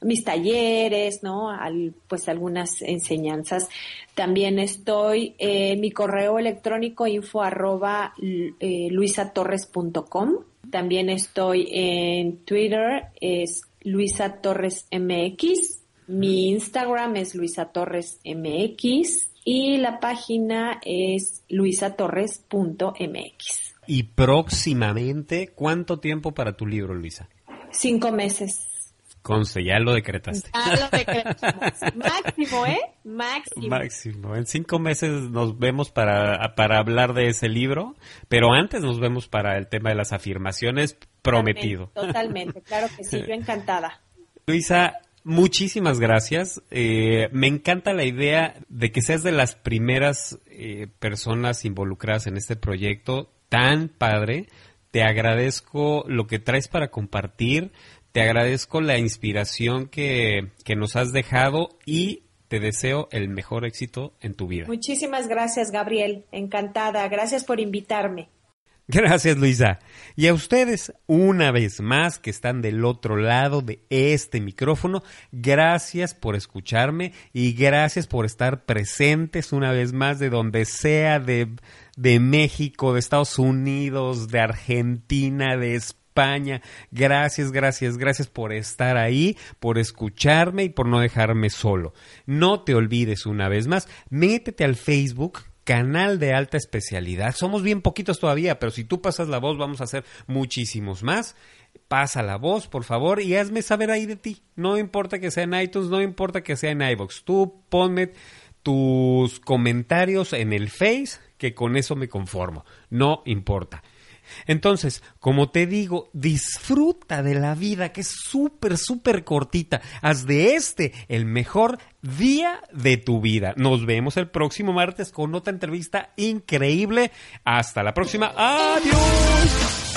mis talleres, ¿no? Al, pues algunas enseñanzas. También estoy mi correo electrónico info arroba eh, luisatorres.com. También estoy en Twitter, es Luisa Torres MX. Mi Instagram es Luisa Torres MX y la página es luisatorres.mx. Y próximamente, ¿cuánto tiempo para tu libro, Luisa? Cinco meses. Conce, ya lo decretaste. Ya lo decretamos. Máximo, ¿eh? Máximo. Máximo. En cinco meses nos vemos para, para hablar de ese libro, pero antes nos vemos para el tema de las afirmaciones prometido. Totalmente, claro que sí, yo encantada. Luisa, muchísimas gracias. Eh, me encanta la idea de que seas de las primeras eh, personas involucradas en este proyecto tan padre. Te agradezco lo que traes para compartir te agradezco la inspiración que, nos has dejado y te deseo el mejor éxito en tu vida. Muchísimas gracias, Gabriel. Encantada. Gracias por invitarme. Gracias, Luisa. Y a ustedes, una vez más, que están del otro lado de este micrófono, gracias por escucharme y gracias por estar presentes una vez más de donde sea, de, de México, de Estados Unidos, de Argentina, de España España. Gracias, gracias, gracias por estar ahí, por escucharme y por no dejarme solo. No te olvides una vez más, métete al Facebook canal de alta especialidad. Somos bien poquitos todavía, pero si tú pasas la voz, vamos a hacer muchísimos más. Pasa la voz, por favor, y hazme saber ahí de ti. No importa que sea en iTunes, no importa que sea en iBox. Tú ponme tus comentarios en el Face, que con eso me conformo. No importa. Entonces, como te digo, disfruta de la vida que es súper, súper cortita. Haz de este el mejor día de tu vida. Nos vemos el próximo martes con otra entrevista increíble. Hasta la próxima. Adiós.